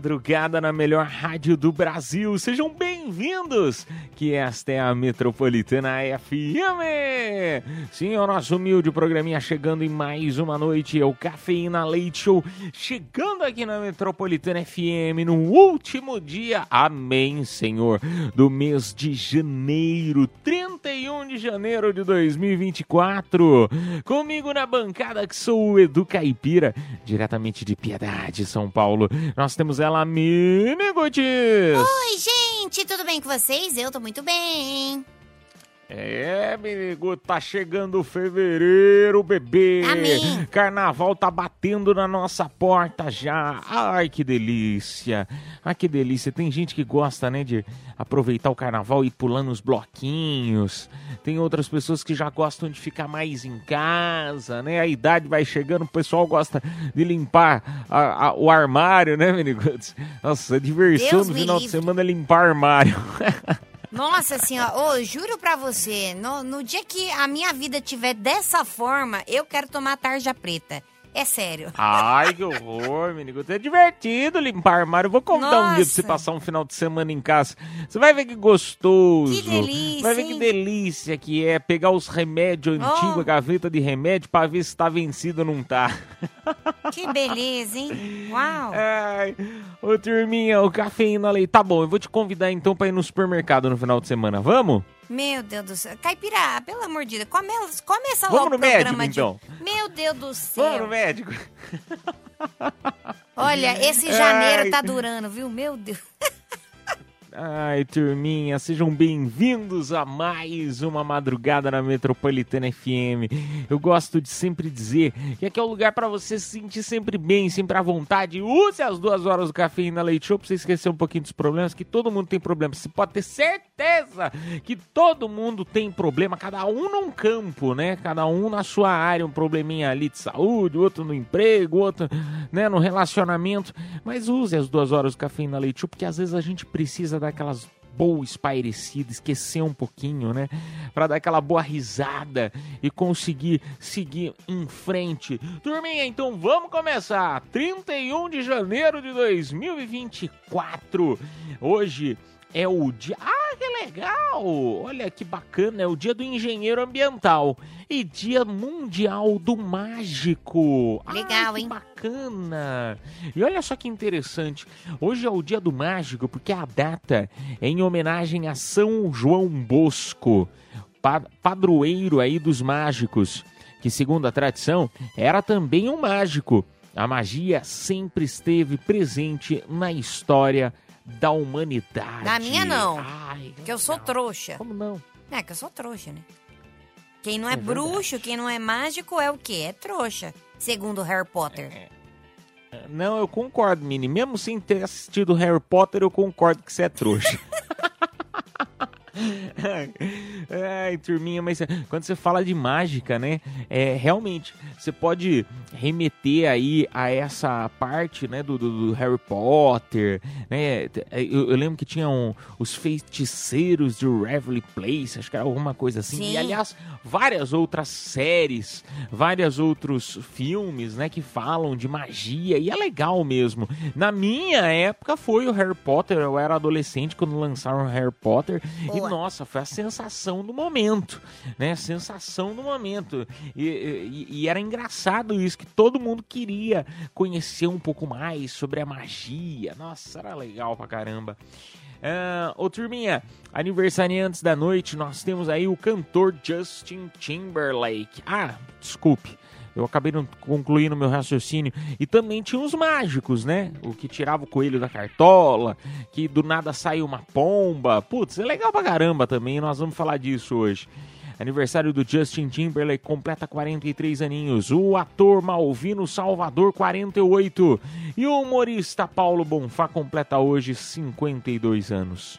Madrugada na melhor rádio do Brasil. Sejam bem-vindos, que esta é a Metropolitana FM. Sim, é o nosso humilde programinha chegando em mais uma noite. É o Cafeína Leite Show chegando aqui na Metropolitana FM no último dia, amém, Senhor, do mês de janeiro, 31 de janeiro de 2024. Comigo na bancada que sou o Edu Caipira, diretamente de Piedade, São Paulo. Nós temos ela, Mini Gutis. Oi, gente, tudo bem com vocês? Eu tô muito bem. É, amigo, tá chegando fevereiro, bebê. Amém. Carnaval tá batendo na nossa porta já. Ai, que delícia. Ai, que delícia. Tem gente que gosta, né, de aproveitar o carnaval e ir pulando os bloquinhos. Tem outras pessoas que já gostam de ficar mais em casa, né? A idade vai chegando, o pessoal gosta de limpar a- a- o armário, né, menigos? Nossa, a diversão Deus no final de semana é limpar armário. Nossa senhora, ô, juro pra você, no, no dia que a minha vida tiver dessa forma, eu quero tomar tarja preta. É sério. Ai, que horror, menino. É divertido limpar armário. Eu vou convidar um dia pra você Nossa. passar um final de semana em casa. Você vai ver que gostoso. Que delícia, Vai ver que hein? delícia que é pegar os remédios Oh. antigos, a gaveta de remédio, pra ver se tá vencido ou não tá. Que beleza, hein? Uau. Ai, ô turminha, o cafeína leite. Tá bom, eu vou te convidar então pra ir no supermercado no final de semana. Vamos? Meu Deus do céu. Caipira, pelo amor de Deus, come, começa Vamos logo no programa médico, de... então. Meu Deus do Vamos céu. no médico. Olha, esse janeiro Ai. tá durando, viu? Meu Deus. Ai, turminha, sejam bem-vindos a mais uma madrugada na Metropolitana FM. Eu gosto de sempre dizer que aqui é o lugar para você se sentir sempre bem, sempre à vontade. Use as duas horas do cafeína leite show pra você esquecer um pouquinho dos problemas, que todo mundo tem problema. Você pode ter certeza que todo mundo tem problema, cada um num campo, né? Cada um na sua área, um probleminha ali de saúde, outro no emprego, outro né, no relacionamento. Mas use as duas horas do cafeína leite show, porque às vezes a gente precisa dar aquelas boa espairecida, esquecer um pouquinho, né? Pra dar aquela boa risada e conseguir seguir em frente. Turminha, então vamos começar. 31 de janeiro de 2024. Hoje é o dia. Ah, que legal! Olha que bacana, é o dia do engenheiro ambiental e dia mundial do mágico. Ai, Legal, que hein? bacana! E olha só que interessante, hoje é o dia do mágico porque a data é em homenagem a São João Bosco, pa- padroeiro aí dos mágicos, que segundo a tradição era também um mágico. A magia sempre esteve presente na história da humanidade. Na minha, não. Ai, Que eu sou trouxa. Como não? É, que eu sou trouxa, né? Quem não é, É verdade. bruxo, quem não é mágico é o quê? É trouxa. Segundo Harry Potter. Não, eu concordo, Mini. Mesmo sem ter assistido Harry Potter, eu concordo que você é trouxa. Ai, turminha, mas quando você fala de mágica, né? É, realmente, você pode remeter aí a essa parte, né, do, do- Harry Potter, né? Eu, eu lembro que tinham os feiticeiros de Reverie Place, acho que era alguma coisa assim. Sim. E, aliás, várias outras séries, vários outros filmes, né, que falam de magia, e é legal mesmo. Na minha época foi o Harry Potter, eu era adolescente quando lançaram o Harry Potter, e Boa. nossa, foi a sensação do momento, né, sensação do momento. E, e- e era engraçado isso, que todo mundo queria conhecer um pouco mais sobre a magia, nossa, era legal pra caramba. Ah, ô turminha, aniversariantes da noite, nós temos aí o cantor Justin Timberlake. Ah, desculpe. Eu acabei não concluindo meu raciocínio. E também tinha os mágicos, né? O que tirava o coelho da cartola, que do nada saiu uma pomba. Putz, é legal pra caramba também. Nós vamos falar disso hoje. Aniversário do Justin Timberlake completa 43 aninhos. O ator Malvino Salvador, 48. E o humorista Paulo Bonfá completa hoje 52 anos.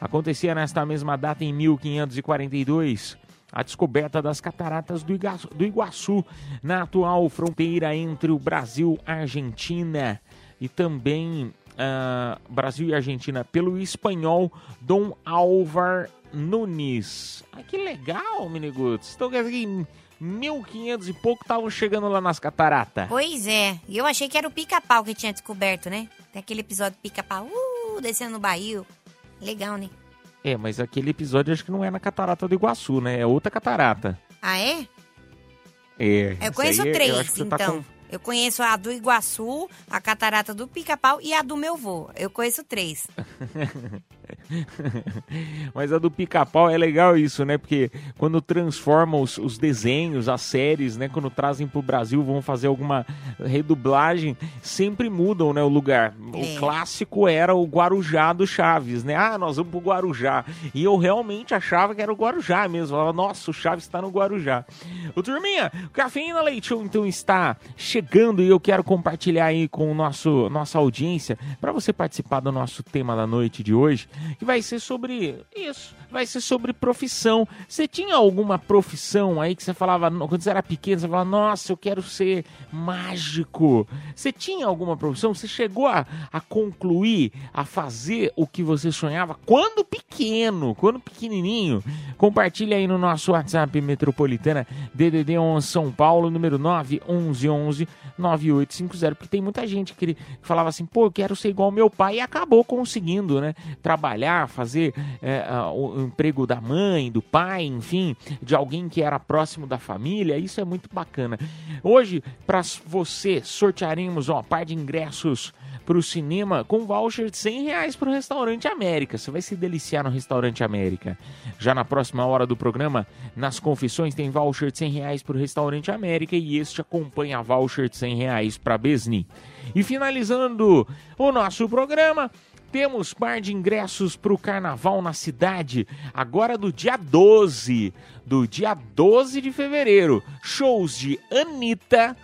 Acontecia nesta mesma data em 1542 a descoberta das cataratas do Iguaçu, do Iguaçu, na atual fronteira entre o Brasil e Argentina, e também ah, Brasil e Argentina, pelo espanhol Dom Álvar Nunes. Ah, que legal, Miniguts. Então quer dizer que em 1500 e pouco estavam chegando lá nas cataratas. Pois é. E eu achei que era o pica-pau que tinha descoberto, né? Tem aquele episódio pica-pau, uh, descendo no barril. Legal, né? É, mas aquele episódio acho que não é na catarata do Iguaçu, né? É outra catarata. Ah, é? É. Eu conheço aí é- três, eu tá então. com- Eu conheço a do Iguaçu, a catarata do Pica-Pau e a do meu vô. Eu conheço três. Mas a do pica-pau é legal isso, né? Porque quando transformam os, os desenhos, as séries, né? Quando trazem pro Brasil, vão fazer alguma redublagem, sempre mudam, né? O lugar. É. O clássico era o Guarujá do Chaves, né? Ah, nós vamos pro Guarujá. E eu realmente achava que era o Guarujá mesmo. Eu falava, nossa, o Chaves está no Guarujá. Ô, turminha, o Cafeína Leite Show, então está chegando e eu quero compartilhar aí com o nosso, nossa audiência para você participar do nosso tema da noite de hoje, que vai ser sobre isso, vai ser sobre profissão. Você tinha alguma profissão aí que você falava, quando você era pequeno, você falava, nossa, eu quero ser mágico. Você tinha alguma profissão? Você chegou a, a concluir, a fazer o que você sonhava quando pequeno, quando pequenininho? Compartilha aí no nosso WhatsApp Metropolitana DDD 11 São Paulo, número 911 9850, porque tem muita gente que falava assim, pô, eu quero ser igual ao meu pai e acabou conseguindo, né? Trabalhar, fazer é, o emprego da mãe, do pai, enfim, de alguém que era próximo da família, isso é muito bacana. Hoje, para você, sortearemos ó, par de ingressos para o cinema com voucher de 100 reais para o Restaurante América. Você vai se deliciar no Restaurante América. Já na próxima hora do programa, nas confissões, tem voucher de 100 reais para o Restaurante América e este acompanha voucher de 100 reais para Besni. E finalizando o nosso programa, temos par de ingressos para o carnaval na cidade, agora do dia 12, do dia 12 de fevereiro. Shows de Anitta,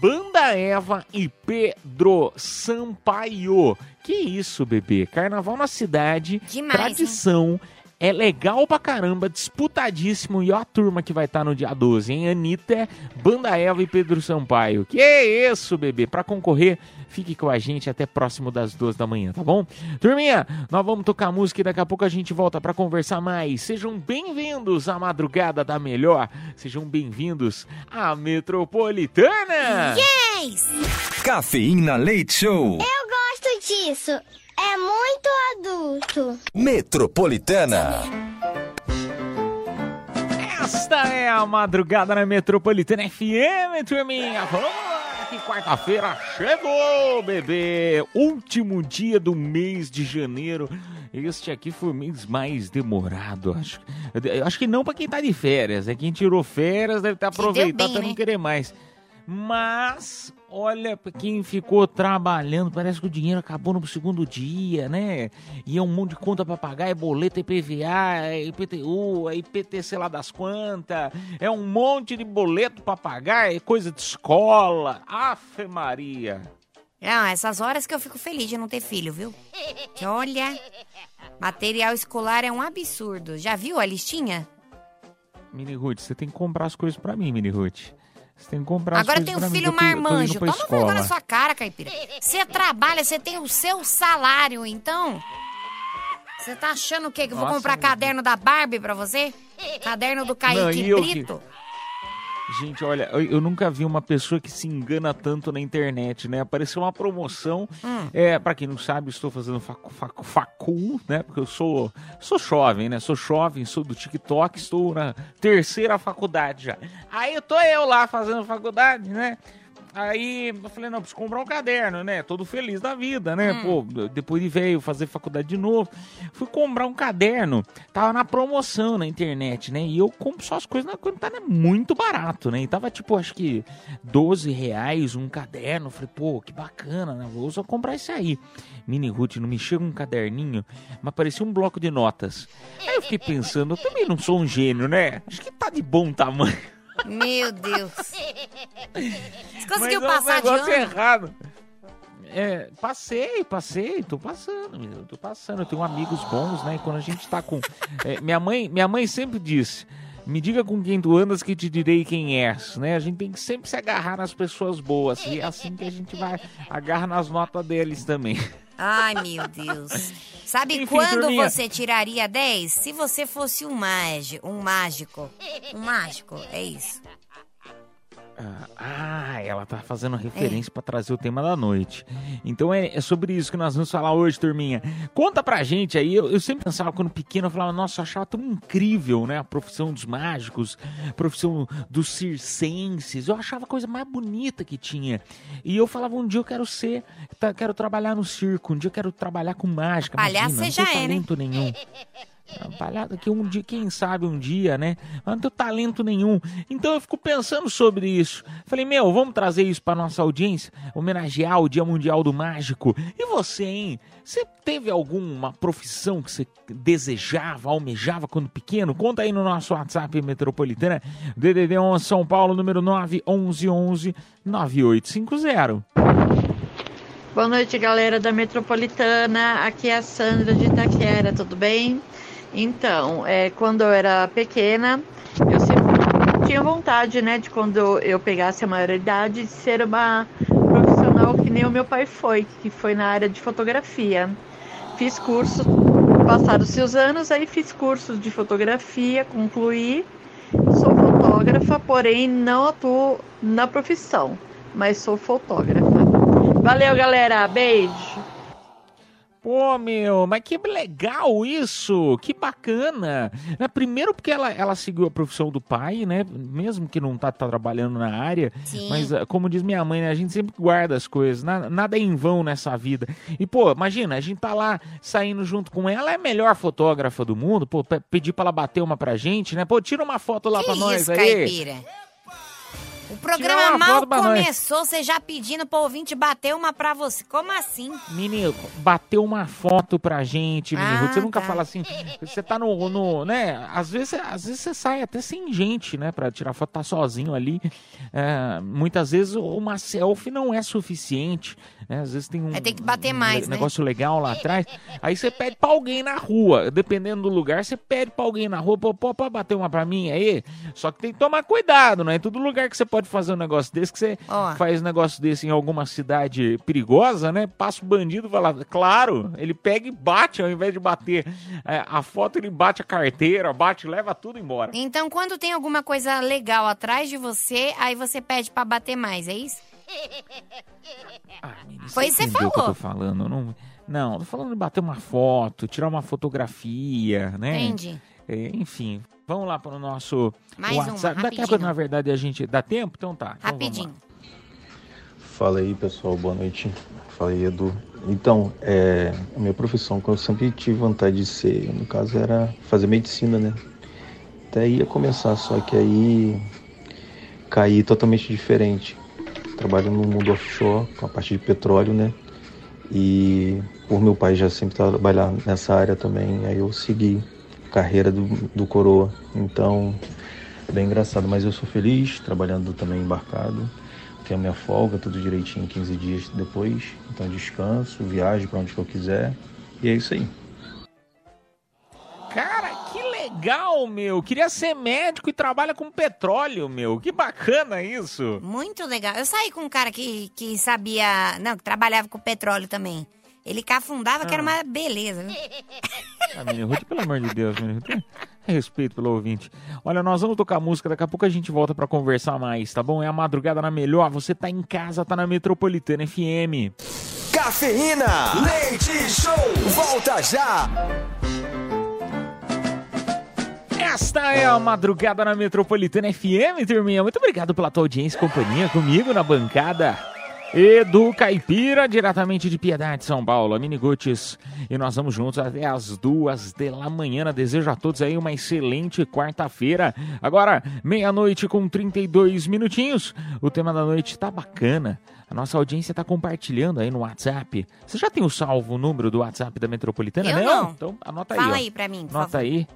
Banda Eva e Pedro Sampaio. Que isso, bebê? Carnaval na cidade, Demais, tradição. É legal pra caramba, disputadíssimo. E ó a turma que vai estar no dia 12, hein? Anitta, Banda Eva e Pedro Sampaio. Que isso, bebê? Pra concorrer, fique com a gente até próximo das duas da manhã, tá bom? Turminha, nós vamos tocar música e daqui a pouco a gente volta pra conversar mais. Sejam bem-vindos à Madrugada da Melhor. Sejam bem-vindos à Metropolitana. Yes! Cafeína Leite Show. Eu gosto disso. É muito adulto. Metropolitana. Esta é a madrugada na Metropolitana FM, turminha. Vamos lá, que quarta-feira chegou, bebê. Último dia do mês de janeiro. Este aqui foi o mês mais demorado, acho. Eu Acho que não pra quem tá de férias, é quem tirou férias deve estar deu aproveitando bem, até não né? querer mais. Mas, olha, quem ficou trabalhando, parece que o dinheiro acabou no segundo dia, né? E é um monte de conta pra pagar, é boleto, é IPVA, é IPTU, é IPTC lá das quantas, é um monte de boleto pra pagar, é coisa de escola. Afe Maria. Não, essas horas que eu fico feliz de não ter filho, viu? Que olha, material escolar é um absurdo. Já viu a listinha? Mini Ruth, você tem que comprar as coisas pra mim, Mini Ruth. Você tem que comprar Agora tem um filho mim, marmanjo. Toma vergonha escola. na sua cara, caipira. Você trabalha, você tem o seu salário, então. Você tá achando o quê? Que eu vou Nossa, comprar meu caderno da Barbie pra você? Caderno do Não, Kaique e eu que- Brito? Gente, olha, eu, nunca vi uma pessoa que se engana tanto na internet, né? Apareceu uma promoção. Hum. É, para quem não sabe, estou fazendo facu, facu, facul, né? Porque eu sou sou jovem, né? Sou jovem, sou do TikTok, estou na terceira faculdade já. Aí eu tô eu lá fazendo faculdade, né? Aí eu falei, não, preciso comprar um caderno, né? Todo feliz da vida, né? Pô, depois de veio fazer faculdade de novo. Fui comprar um caderno. Tava na promoção na internet, né? E eu compro só as coisas na- quando tá né, muito barato, né? E tava tipo, acho que 12 reais um caderno. Falei, pô, que bacana, né? Vou só comprar esse aí. Mini Ruth, não me chega um caderninho, mas parecia um bloco de notas. Aí eu fiquei pensando, eu também não sou um gênio, né? Acho que tá de bom tamanho. Meu Deus. Você conseguiu Mas é um passar de ano? errado. É, passei, passei, tô passando, menino, tô passando. Eu tenho amigos bons, né? E Quando a gente tá com. é, minha, mãe, minha mãe sempre disse: me diga com quem tu andas que te direi quem és, né? A gente tem que sempre se agarrar nas pessoas boas. E é assim que a gente vai agarrar nas notas deles também. Ai, meu Deus. Sabe Enfim, quando turminha. você tiraria 10? Se você fosse um mágico. Um mágico. Um mágico, é isso. Ah, ela tá fazendo referência pra trazer o tema da noite. Então é, é sobre isso que nós vamos falar hoje, turminha. Conta pra gente aí. Eu, eu sempre pensava quando pequeno, eu falava, nossa, eu achava tão incrível, né? A profissão dos mágicos, a profissão dos circenses. Eu achava a coisa mais bonita que tinha. E eu falava, um dia eu quero ser, tá, quero trabalhar no circo, um dia eu quero trabalhar com mágica. Palhaço Imagina, você não já tenho é, né? talento nenhum. É, Palhada que um dia, quem sabe um dia, né? Mas não tenho talento nenhum. Então eu fico pensando sobre isso. Falei, meu, vamos trazer isso para nossa audiência, homenagear o Dia Mundial do Mágico. E você, hein? Você teve alguma profissão que você desejava, almejava quando pequeno? Conta aí no nosso WhatsApp Metropolitana, DDD 11 São Paulo, número 911 9850. Boa noite, galera da Metropolitana. Aqui é a Sandra de Itaquera, tudo bem? Então, é, quando eu era pequena, eu sempre tinha vontade, né, de quando eu pegasse a maioridade, de ser uma profissional que nem o meu pai foi, que foi na área de fotografia. Fiz curso, passaram-se os anos, aí fiz cursos de fotografia, concluí. Sou fotógrafa, porém não atuo na profissão, mas sou fotógrafa. Valeu, galera. Beijo. Pô, meu, mas que legal isso! Que bacana! Né, Primeiro porque ela, ela seguiu a profissão do pai, né? Mesmo que não tá, tá trabalhando na área. Sim. Mas, ah, como diz minha mãe, né? A gente sempre guarda as coisas. na- Nada é em vão nessa vida. E, pô, imagina, a gente tá lá saindo junto com ela, é a melhor fotógrafa do mundo. Pô, pe- pedir pra ela bater uma pra gente, né? Pô, tira uma foto lá que pra nós isso, aí. caipira? O programa mal começou, você já pedindo pro ouvinte bater uma pra você. Como assim? Menino, bateu uma foto pra gente, menino. Ah, você nunca tá. fala assim, você tá no, no, né, às vezes, às vezes você sai até sem gente, né, pra tirar foto, tá sozinho ali. É, muitas vezes uma selfie não é suficiente, né, às vezes tem um, Aí tem que bater um mais, ne- né? negócio legal lá atrás, aí você pede pra alguém na rua, dependendo do lugar, você pede pra alguém na rua, pô, pô, pode bater uma pra mim aí? Só que tem que tomar cuidado, não é todo lugar que você pode fazer um negócio desse, que você Ó. faz um negócio desse em alguma cidade perigosa, né? Passa o bandido e vai lá. Claro, ele pega e bate ao invés de bater é, a foto, ele bate a carteira, bate, leva tudo embora. Então, quando tem alguma coisa legal atrás de você, aí você pede pra bater mais, é isso? Ah, Foi isso que você o que eu tô falou. falando? Não, não, tô falando de bater uma foto, tirar uma fotografia, né? Entendi. É, enfim, vamos lá para o nosso Mais uma, WhatsApp. Daqui a pouco, na verdade, a gente dá tempo? Então tá. então. Rapidinho. Fala aí pessoal, boa noite. Fala aí Edu. Então, é, a minha profissão que eu sempre tive vontade de ser, no caso era fazer medicina, né? Até ia começar, só que aí caí totalmente diferente. Trabalho no mundo offshore, com a parte de petróleo, né? E por meu pai já sempre trabalhar nessa área também, aí eu segui carreira do, do coroa. Então, bem engraçado, mas eu sou feliz, trabalhando também embarcado. Tenho a minha folga, tudo direitinho 15 dias depois. Então descanso, viajo para onde que eu quiser. E é isso aí. Cara, que legal, meu. Queria ser médico e trabalha com petróleo, meu. Que bacana isso. Muito legal. Eu saí com um cara que, que sabia. Não, que trabalhava com petróleo também. Ele cafundava, que era uma beleza. viu? Ah, menino Ruth, pelo amor de Deus, menino Ruth. Respeito pelo ouvinte. Olha, nós vamos tocar música, daqui a pouco a gente volta pra conversar mais, tá bom? É a madrugada na melhor, você tá em casa, tá na Metropolitana FM. Cafeína, leite show, volta já. Esta é a madrugada na Metropolitana FM, turminha. Muito obrigado pela tua audiência e companhia comigo na bancada. Edu Caipira, diretamente de Piedade, São Paulo, a Mini Guts. E nós vamos juntos até as duas da manhã. Desejo a todos aí uma excelente quarta-feira. Agora, meia-noite com 32 minutinhos. O tema da noite tá bacana. A nossa audiência tá compartilhando aí no WhatsApp. Você já tem o salvo o número do WhatsApp da Metropolitana? Eu não. Então anota Fala aí. ó. aí pra mim, por Anota favor. aí.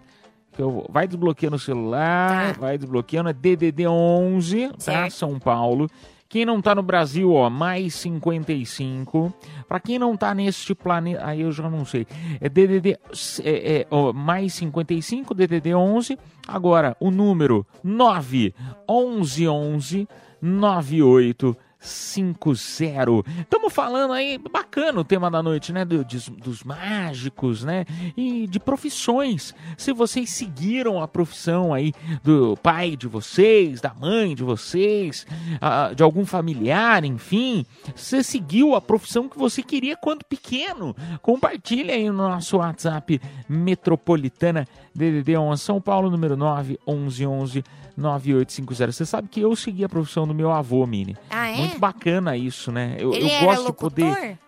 Que eu, vai desbloqueando o celular, Tá. vai desbloqueando. É DDD 11, tá? São Paulo. Quem não tá no Brasil, ó, mais 55. Pra quem não tá neste planeta, aí eu já não sei. É DDD é, é, ó, mais 55, DDD 11. Agora, o número 9 11 11 98 50. Estamos falando aí, bacana o tema da noite, né? do- dos, dos mágicos, né? E de profissões. Se vocês seguiram a profissão aí do pai de vocês, da mãe de vocês, ah, de algum familiar, enfim. Você seguiu a profissão que você queria quando pequeno. Compartilha aí no nosso WhatsApp Metropolitana DDD 11 São Paulo, número 9 11 11 9850. Você sabe que eu segui a profissão do meu avô, Mini. Ah, é? Muito bacana isso, né? Eu, Ele eu era gosto de locutor? poder.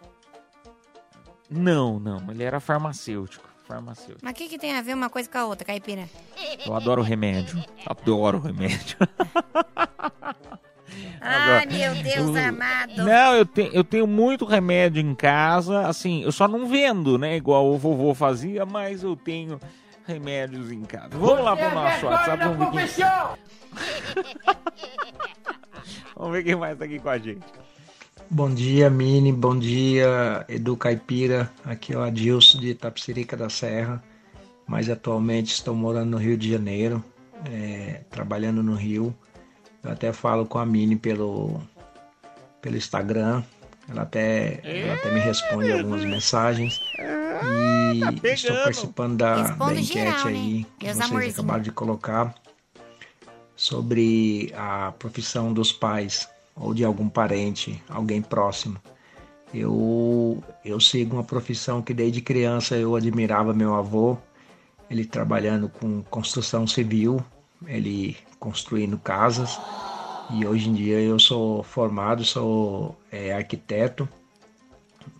Não, não, ele era farmacêutico. Farmacêutico. Mas o que, que tem a ver uma coisa com a outra, caipira? Eu adoro remédio. Adoro remédio. Ai, meu Deus eu- amado. Não, eu, te, eu tenho muito remédio em casa, assim, eu só não vendo, né? Igual o vovô fazia, mas eu tenho remédios em casa. Vamos lá pro nosso WhatsApp, vamos ver quem... vamos ver quem mais tá aqui com a gente. Bom dia, Mini. Bom dia, Edu Caipira. Aqui é o Adilson de Tapsirica da Serra, mas atualmente estou morando no Rio de Janeiro, é, trabalhando no Rio. Eu até falo com a Mini pelo, pelo Instagram. Ela até, ela até me responde algumas mensagens. E tá estou participando da, da enquete geral, né? aí que Meus vocês amorzinhos. acabaram de colocar sobre a profissão dos pais ou de algum parente, alguém próximo. Eu, eu sigo uma profissão que desde criança eu admirava meu avô, ele trabalhando com construção civil, ele construindo casas. E hoje em dia eu sou formado, sou é, arquiteto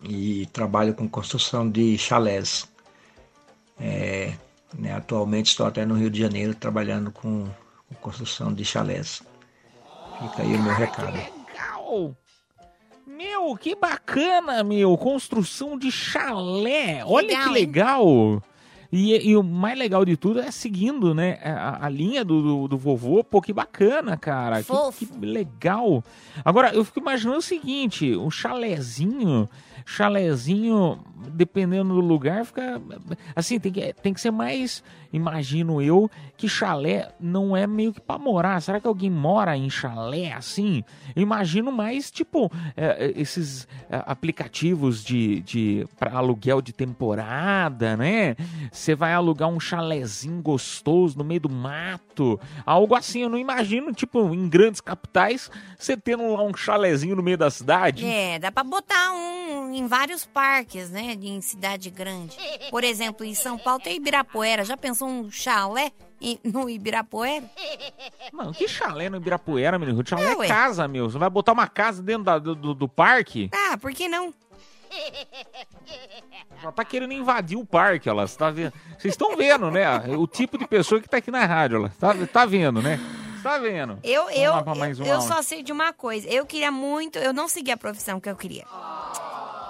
e trabalho com construção de chalés. É, né, atualmente estou até no Rio de Janeiro trabalhando com, com construção de chalés. Fica aí o meu recado. Legal! Meu, que bacana, meu! Construção de chalé! Olha Legal, que hein? E, e o mais legal de tudo é seguindo, né? A, a linha do, do, do vovô. Pô, que bacana, cara. Que, que legal. Agora, eu fico imaginando o seguinte: um chalézinho. Chalézinho, dependendo do lugar, fica. Assim, tem que, tem que ser mais. Imagino eu que chalé não é meio que pra morar. Será que alguém mora em chalé assim? Eu imagino mais, tipo, é, é, esses é, aplicativos de, de para aluguel de temporada, né? Você vai alugar um chalézinho gostoso no meio do mato, algo assim. Eu não imagino, tipo, em grandes capitais, você tendo lá um chalézinho no meio da cidade. É, dá pra botar um em vários parques, né? Em cidade grande. Por exemplo, em São Paulo tem Ibirapuera. Já pensou um chalé no Ibirapuera? Mano, que chalé no Ibirapuera, menino? Chalé É, é casa, meu. Você vai botar uma casa dentro da- do, do, parque? Ah, por que não? Já tá querendo invadir o parque, ela. Tá vendo? Vocês estão vendo, né? O tipo de pessoa que tá aqui na rádio, ela. Tá, tá vendo, né? Tá vendo? Eu, eu, eu áudio. só sei de uma coisa. Eu queria muito. Eu não segui a profissão que eu queria.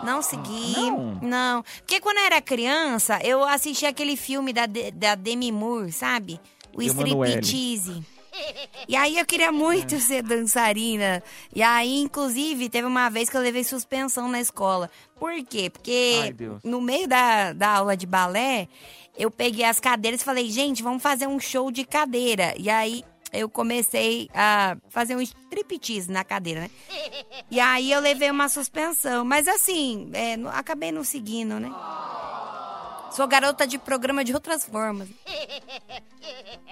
Não segui. Não? Não. Porque quando eu era criança, eu assisti aquele filme da, De- da Demi Moore, sabe? O. Striptease. E aí eu queria muito ser dançarina. E aí, inclusive, teve uma vez que eu levei suspensão na escola. Por quê? Ai, Porque Deus. no meio da, da aula de balé, eu peguei as cadeiras e falei, gente, vamos fazer um show de cadeira. E aí eu comecei a fazer um striptease na cadeira, né? E aí eu levei uma suspensão. Mas assim, é, acabei não seguindo, né? Sou garota de programa de outras formas.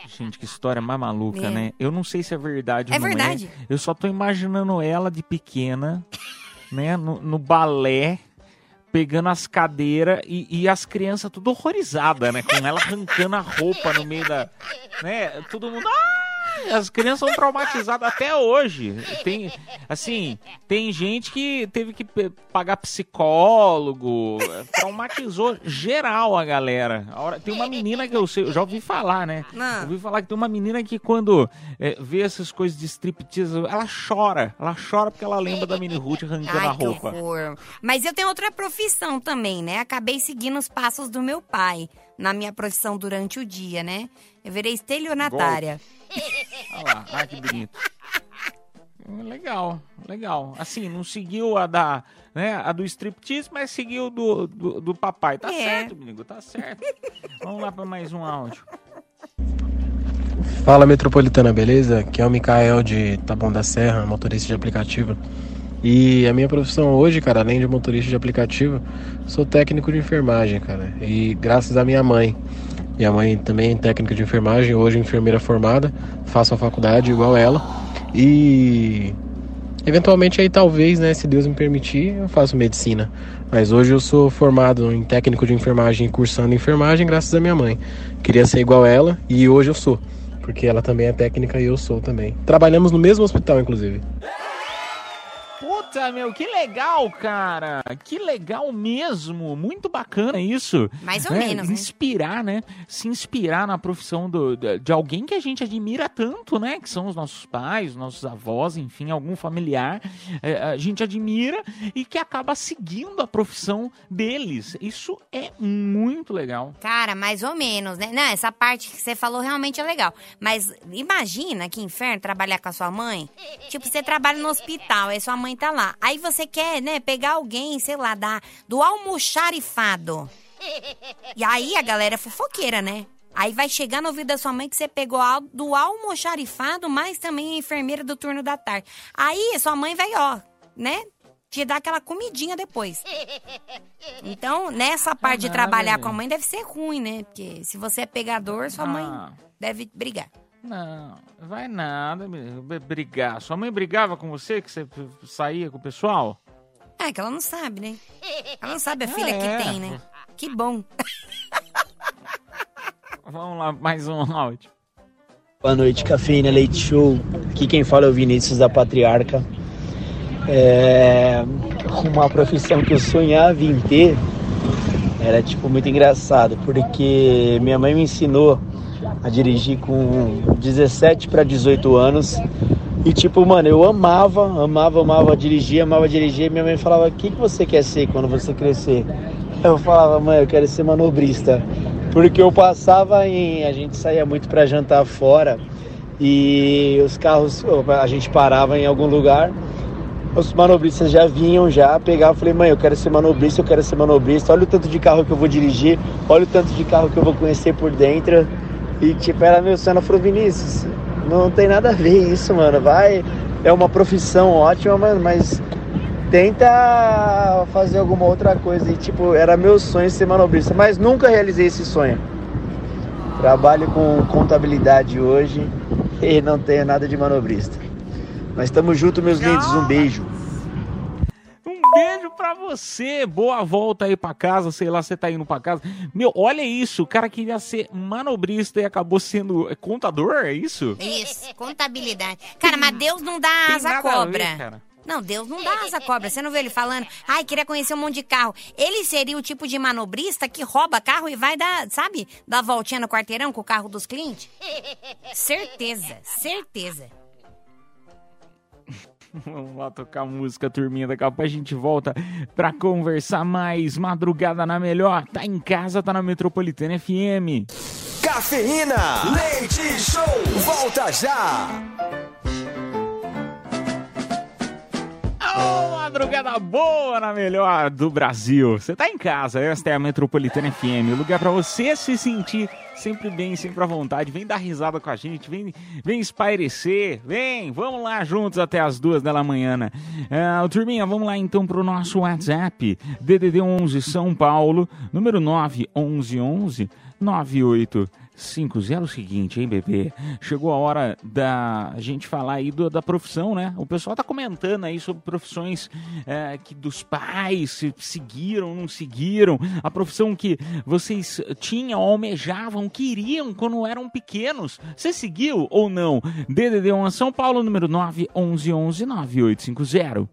Gente, que história mais maluca, É. né? Eu não sei se é verdade É ou não verdade. é. Eu só tô imaginando ela de pequena, né? No, no balé, pegando as cadeiras e, e as crianças tudo horrorizadas, né? Com ela arrancando a roupa no meio da. Né? Todo mundo. "Ah!" As crianças são traumatizadas até hoje. Tem, assim, tem gente que teve que pagar psicólogo, traumatizou geral a galera. A tem uma menina que eu, sei, eu já ouvi falar, né? Ah. Ouvi falar que tem uma menina que quando é, vê essas coisas de striptease, ela chora. Ela chora porque ela lembra da mini Ruth arrancando a Ai, que roupa. Mas eu tenho outra profissão também, né? Acabei seguindo os passos do meu pai na minha profissão durante o dia, né? Eu virei estelionatária. Olha lá, ai que bonito. Hum, Legal, legal. Assim, não seguiu a da, né, a do striptease, mas seguiu do, do, do papai. Tá É. certo, amigo, tá certo. Vamos lá para mais um áudio. Fala Metropolitana, beleza? Aqui é o Mikael de Taboão da Serra, motorista de aplicativo. E a minha profissão hoje, cara, além de motorista de aplicativo, sou técnico de enfermagem, cara. E graças à minha mãe. Minha mãe também é técnica de enfermagem, hoje enfermeira formada, faço a faculdade igual ela. E eventualmente aí talvez, né, se Deus me permitir, eu faço medicina. Mas hoje eu sou formado em técnico de enfermagem e cursando enfermagem graças à minha mãe. Queria ser igual ela e hoje eu sou, porque ela também é técnica e eu sou também. Trabalhamos no mesmo hospital, inclusive. Puta, meu, que legal, cara. Que legal mesmo. Muito bacana isso. Mais ou né? menos, né? Inspirar, né? Se inspirar na profissão do, de, alguém que a gente admira tanto, né? Que são os nossos pais, os nossos avós, enfim, algum familiar. É, a gente admira e que acaba seguindo a profissão deles. Isso é muito legal. Cara, mais ou menos, né? Não, essa parte que você falou realmente é legal. Mas imagina que inferno trabalhar com a sua mãe. Tipo, você trabalha no hospital, aí sua mãe tá lá. Aí você quer, né, pegar alguém, sei lá, da, do almoxarifado. E aí a galera é fofoqueira, né? Aí vai chegar no ouvido da sua mãe que você pegou a, do almoxarifado, mas também a enfermeira do turno da tarde. Aí sua mãe vai, ó, né? Te dar aquela comidinha depois. Então, nessa parte de trabalhar gente. com a mãe deve ser ruim, né? Porque se você é pegador, sua mãe Ah. deve brigar. Não, vai nada, brigar. Sua mãe brigava com você que você saía com o pessoal? É que ela não sabe, né? Ela não sabe a filha É. que tem, né? Que bom. Vamos lá, mais um áudio. Boa noite, Cafeína Leite Show. Aqui quem fala é o Vinícius da Patriarca. É uma profissão que eu sonhava em ter era tipo muito engraçado, porque minha mãe me ensinou a dirigir com 17 para 18 anos. E tipo, mano, eu amava, amava, amava dirigir, amava dirigir. Minha mãe falava: "O que que você quer ser quando você crescer?" Eu falava: "Mãe, eu quero ser manobrista". Porque eu passava em. A gente saía muito para jantar fora e os carros, a gente parava em algum lugar, os manobristas já vinham, já pegavam. Falei, mãe, eu quero ser manobrista, eu quero ser manobrista. Olha o tanto de carro que eu vou dirigir, olha o tanto de carro que eu vou conhecer por dentro. E tipo, era meu sonho. Ela falou, Vinícius, não tem nada a ver isso, mano. Vai, é uma profissão ótima, mano, mas tenta fazer alguma outra coisa. E tipo, era meu sonho ser manobrista, mas nunca realizei esse sonho. Trabalho com contabilidade hoje e não tenho nada de manobrista. Mas estamos juntos, meus lindos. Um beijo. Beijo pra você. Boa volta aí pra casa. Sei lá, você tá indo pra casa. Meu, olha isso. O cara queria ser manobrista e acabou sendo é, contador, é isso? Isso, contabilidade. Cara, mas Deus não dá Tem asa à cobra. ver, cara. Não, Deus não dá asa cobra. Você não vê ele falando, ai, queria conhecer um monte de carro. Ele seria o tipo de manobrista que rouba carro e vai dar, sabe, dar voltinha no quarteirão com o carro dos clientes? Certeza, certeza. Vamos lá tocar música, turminha. Daqui a pouco a gente volta pra conversar mais. Madrugada na melhor. Tá em casa, tá na Metropolitana FM. Cafeína, leite show, volta já. Ô, madrugada boa na melhor do Brasil. Você tá em casa, esta é a Metropolitana FM. O lugar pra você se sentir sempre bem, sempre à vontade. Vem dar risada com a gente, vem, vem espairecer, vem, vamos lá juntos até as duas da manhã. Ah, turminha, vamos lá então pro nosso WhatsApp. DDD 11 São Paulo, número 911 98 50 é o seguinte, hein, bebê? Chegou a hora da gente falar aí do- da profissão, né? O pessoal tá comentando aí sobre profissões é, que dos pais se seguiram, não seguiram, a profissão que vocês tinham, almejavam, queriam quando eram pequenos. Você seguiu ou não? DDD 1 São Paulo, número 9 11 11 9850.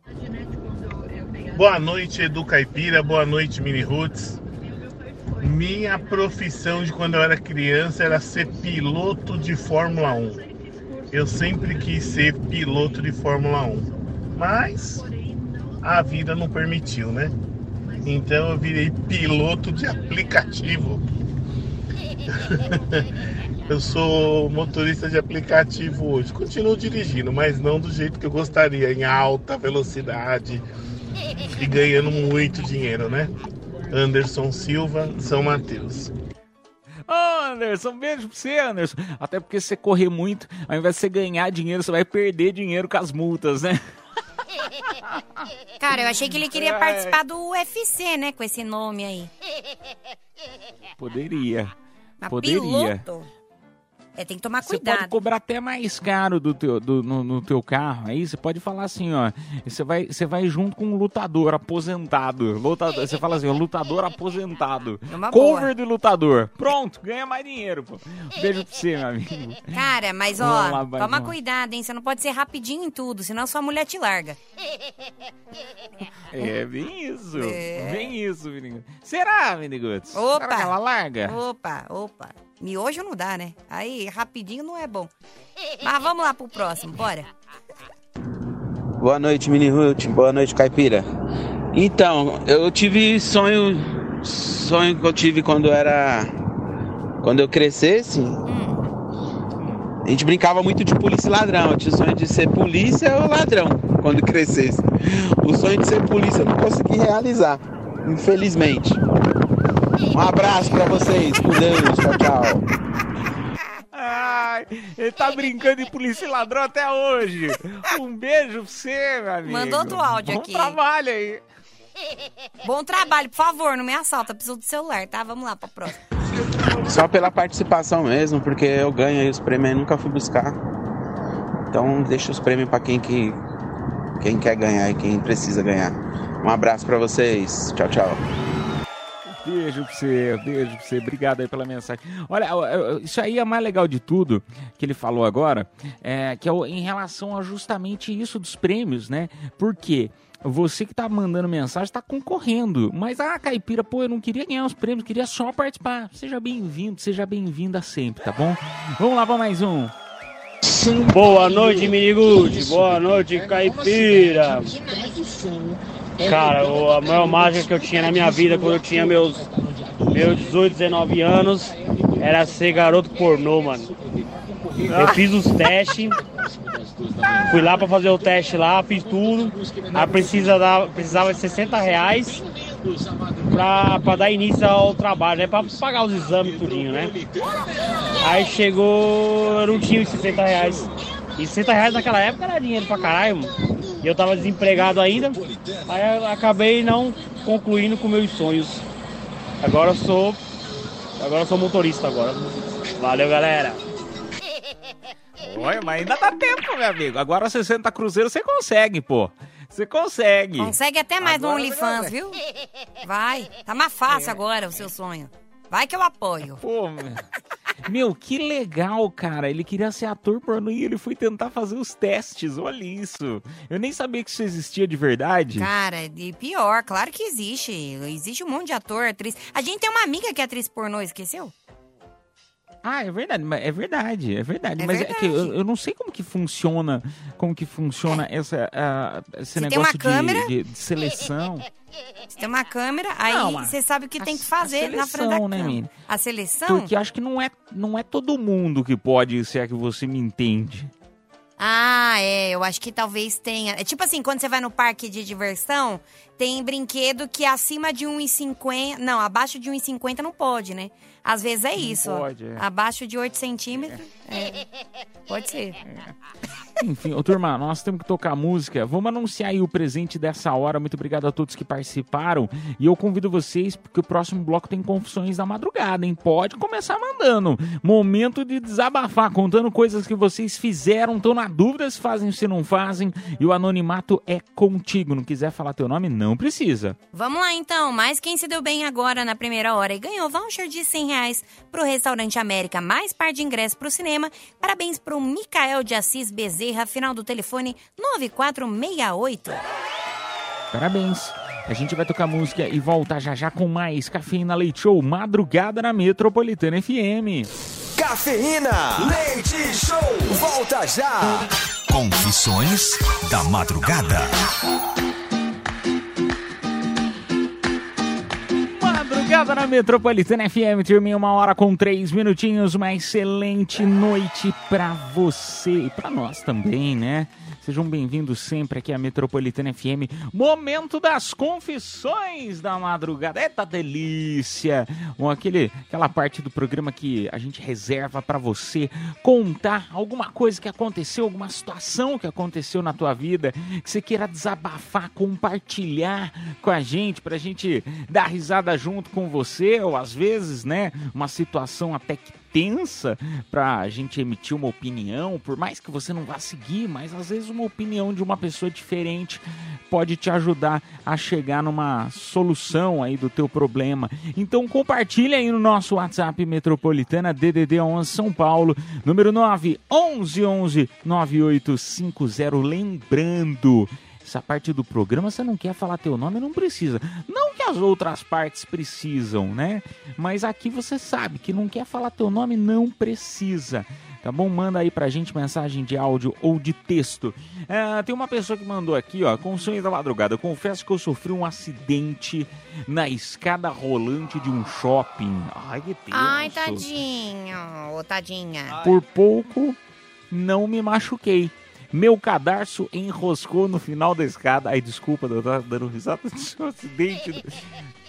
Boa noite, Edu Caipira. Boa noite, Mini Roots. Minha profissão de quando eu era criança era ser piloto de Fórmula 1. Eu sempre quis ser piloto de Fórmula 1, mas a vida não permitiu, né? Então eu virei piloto de aplicativo. eu sou motorista de aplicativo hoje. Continuo dirigindo, mas não do jeito que eu gostaria, em alta velocidade e ganhando muito dinheiro, né? Anderson Silva, São Mateus. Ô, Anderson, beijo pra você, Anderson. Até porque se você correr muito, ao invés de você ganhar dinheiro, você vai perder dinheiro com as multas, né? Cara, eu achei que ele queria participar do UFC, né? Com esse nome aí. Poderia. Mas Poderia. piloto? É, tem que tomar Você cuidado. pode cobrar até mais caro do teu, do- no, no teu carro. Aí você pode falar assim, ó. Você vai, você vai junto com um lutador aposentado. Lutador, você fala assim, ó, lutador aposentado. uma Cover boa. de lutador. Pronto, ganha mais dinheiro, pô. Beijo pra você, meu amigo. Cara, mas ó, Vamos lá, vai, toma cuidado, hein? Você não pode ser rapidinho em tudo, senão sua mulher te larga. É, bem isso. É. Bem isso, menino. Será, Miniguts? Opa! Será que ela larga? Opa, opa. Miojo não dá, né? Aí, rapidinho não é bom. Mas vamos lá pro próximo, bora. Boa noite, Mini Ruth. Boa noite, Caipira. Então, eu tive sonho. Sonho que eu tive quando era. Quando eu crescesse. A gente brincava muito de polícia e ladrão. Eu tinha o sonho de ser polícia ou ladrão quando crescesse. O sonho de ser polícia eu não consegui realizar, infelizmente. Um abraço pra vocês. Com Deus. Tchau, tchau. Ai, ele tá brincando de polícia e ladrão até hoje. Um beijo pra você, meu amigo. Manda outro áudio Bom aqui. trabalho aí. Bom trabalho, por favor, não me assalta, preciso do celular, tá? Vamos lá pra próxima. Só pela participação mesmo, porque eu ganho aí os prêmios e nunca fui buscar. Então deixa os prêmios pra quem que quem quer ganhar e quem precisa ganhar. Um abraço pra vocês. Tchau, tchau. Beijo pra você, beijo pra você. Obrigado aí pela mensagem. Olha, isso aí é mais legal de tudo que ele falou agora, é, que é em relação a justamente isso dos prêmios, né? Porque você que tá mandando mensagem tá concorrendo. Mas, ah, Caipira, pô, eu não queria ganhar os prêmios, queria só participar. Seja bem-vindo, seja bem-vinda sempre, tá bom? Vamos lá pra mais um. Boa noite, Minigude. Boa noite, Caipira. Cara, a maior mágica que eu tinha na minha vida quando eu tinha meus, meus 18, 19 anos era ser garoto pornô, mano. Eu fiz os testes, fui lá pra fazer o teste lá, fiz tudo. Aí precisa dar, precisava de 60 reais pra, pra dar início ao trabalho, né? Pra pagar os exames tudinho, né? Aí chegou, eu não tinha os 60 reais. E 60 reais naquela época era dinheiro pra caralho, mano. E eu tava desempregado ainda. Aí eu acabei não concluindo com meus sonhos. Agora eu sou. Agora eu sou motorista agora. Valeu, galera. Olha, mas ainda dá tempo, meu amigo. Agora 60 cruzeiros você consegue, pô. Você consegue. Consegue até mais no Agora OnlyFans, você viu? Vai, tá mais fácil agora o seu sonho. Vai que eu apoio. Pô, meu. Meu, que legal, cara. Ele queria ser ator pornô e ele foi tentar fazer os testes. Olha isso. Eu nem sabia que isso existia de verdade. Cara, e pior, claro que existe. Existe um monte de ator, atriz. A gente tem uma amiga que é atriz pornô, esqueceu? Ah, é verdade, é verdade, é verdade. É mas é que verdade. eu, eu não sei como que funciona, como que funciona essa, ah, esse negócio uma câmera? de, de- seleção. Você tem uma câmera, aí você sabe o que a- tem que fazer na frente da seleção, né, câmera. A seleção? Porque acho que não é, não é todo mundo que pode, se é que você me entende. Ah, é, eu acho que talvez tenha. É tipo assim, quando você vai no parque de diversão, tem brinquedo que acima de 1,50. Não, abaixo de 1,50 não pode, né? Às vezes é isso. pode, é. Abaixo de 8 centímetros. é, Pode ser. Enfim, ô turma, nós temos que tocar música. Vamos anunciar aí o presente dessa hora. Muito obrigado a todos que participaram. E eu convido vocês, porque o próximo bloco tem confissões da madrugada, hein? Pode começar mandando. Momento de desabafar, contando coisas que vocês fizeram, estão na dúvida se fazem ou se não fazem. E o anonimato é contigo. Não quiser falar teu nome, não precisa. Vamos lá então, mas quem se deu bem agora na primeira hora e ganhou voucher de 100 reais pro Restaurante América, mais par de ingresso pro cinema. Parabéns pro Micael de Assis Bezerra, final do telefone 9468. Parabéns. A gente vai tocar música e volta já já com mais Cafeína Leite Show, madrugada na Metropolitana FM. Cafeína, leite show, volta já. Confissões da madrugada. Madrugada na Metropolitana FM, termina uma hora com três minutinhos. Uma excelente noite pra você e pra nós também, né? Sejam bem-vindos sempre aqui à Metropolitana FM. Momento das confissões da madrugada. Eita delícia! Bom, aquele, aquela parte do programa que a gente reserva pra você contar alguma coisa que aconteceu, alguma situação que aconteceu na tua vida, que você queira desabafar, compartilhar com a gente, pra gente dar risada junto com você, ou às vezes, né, uma situação até que tensa pra gente emitir uma opinião, por mais que você não vá seguir, mas às vezes uma opinião de uma pessoa diferente pode te ajudar a chegar numa solução aí do teu problema. Então compartilha aí no nosso WhatsApp Metropolitana DDD 11 São Paulo, número 9 11 11 9850, lembrando essa parte do programa você não quer falar teu nome, não precisa. Não que as outras partes precisam, né? Mas aqui você sabe que não quer falar teu nome, não precisa. Tá bom? Manda aí pra gente mensagem de áudio ou de texto. É, tem uma pessoa que mandou aqui, ó, com sonho da madrugada. Confesso que eu sofri um acidente na escada rolante de um shopping. Ai, que tenso. Ai, tadinho, tadinha. Por pouco não me machuquei. Meu cadarço enroscou no final da escada. Ai, desculpa, eu tava dando risada desse acidente.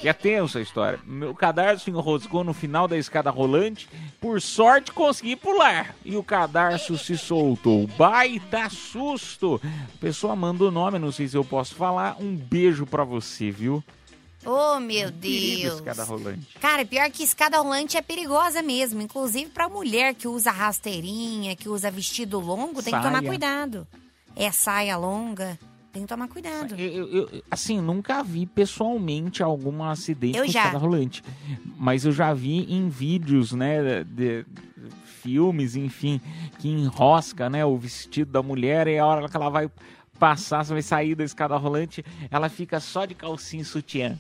Que é tenso a história. Meu cadarço enroscou no final da escada rolante. Por sorte, consegui pular. E o cadarço se soltou. Baita susto. A pessoa manda o nome, não sei se eu posso falar. Um beijo pra você, viu? Oh, meu Deus. escada rolante. Cara, pior que escada rolante é perigosa mesmo. Inclusive pra mulher que usa rasteirinha, que usa vestido longo, tem que tomar Saia. cuidado. É saia longa, tem que tomar cuidado. Eu, eu- assim, nunca vi pessoalmente algum acidente Eu com já. escada rolante. Mas eu já vi em vídeos, né, de, de filmes, enfim, que enrosca, né, o vestido da mulher e a hora que ela vai passar, você vai sair da escada rolante, ela fica só de calcinha e sutiã.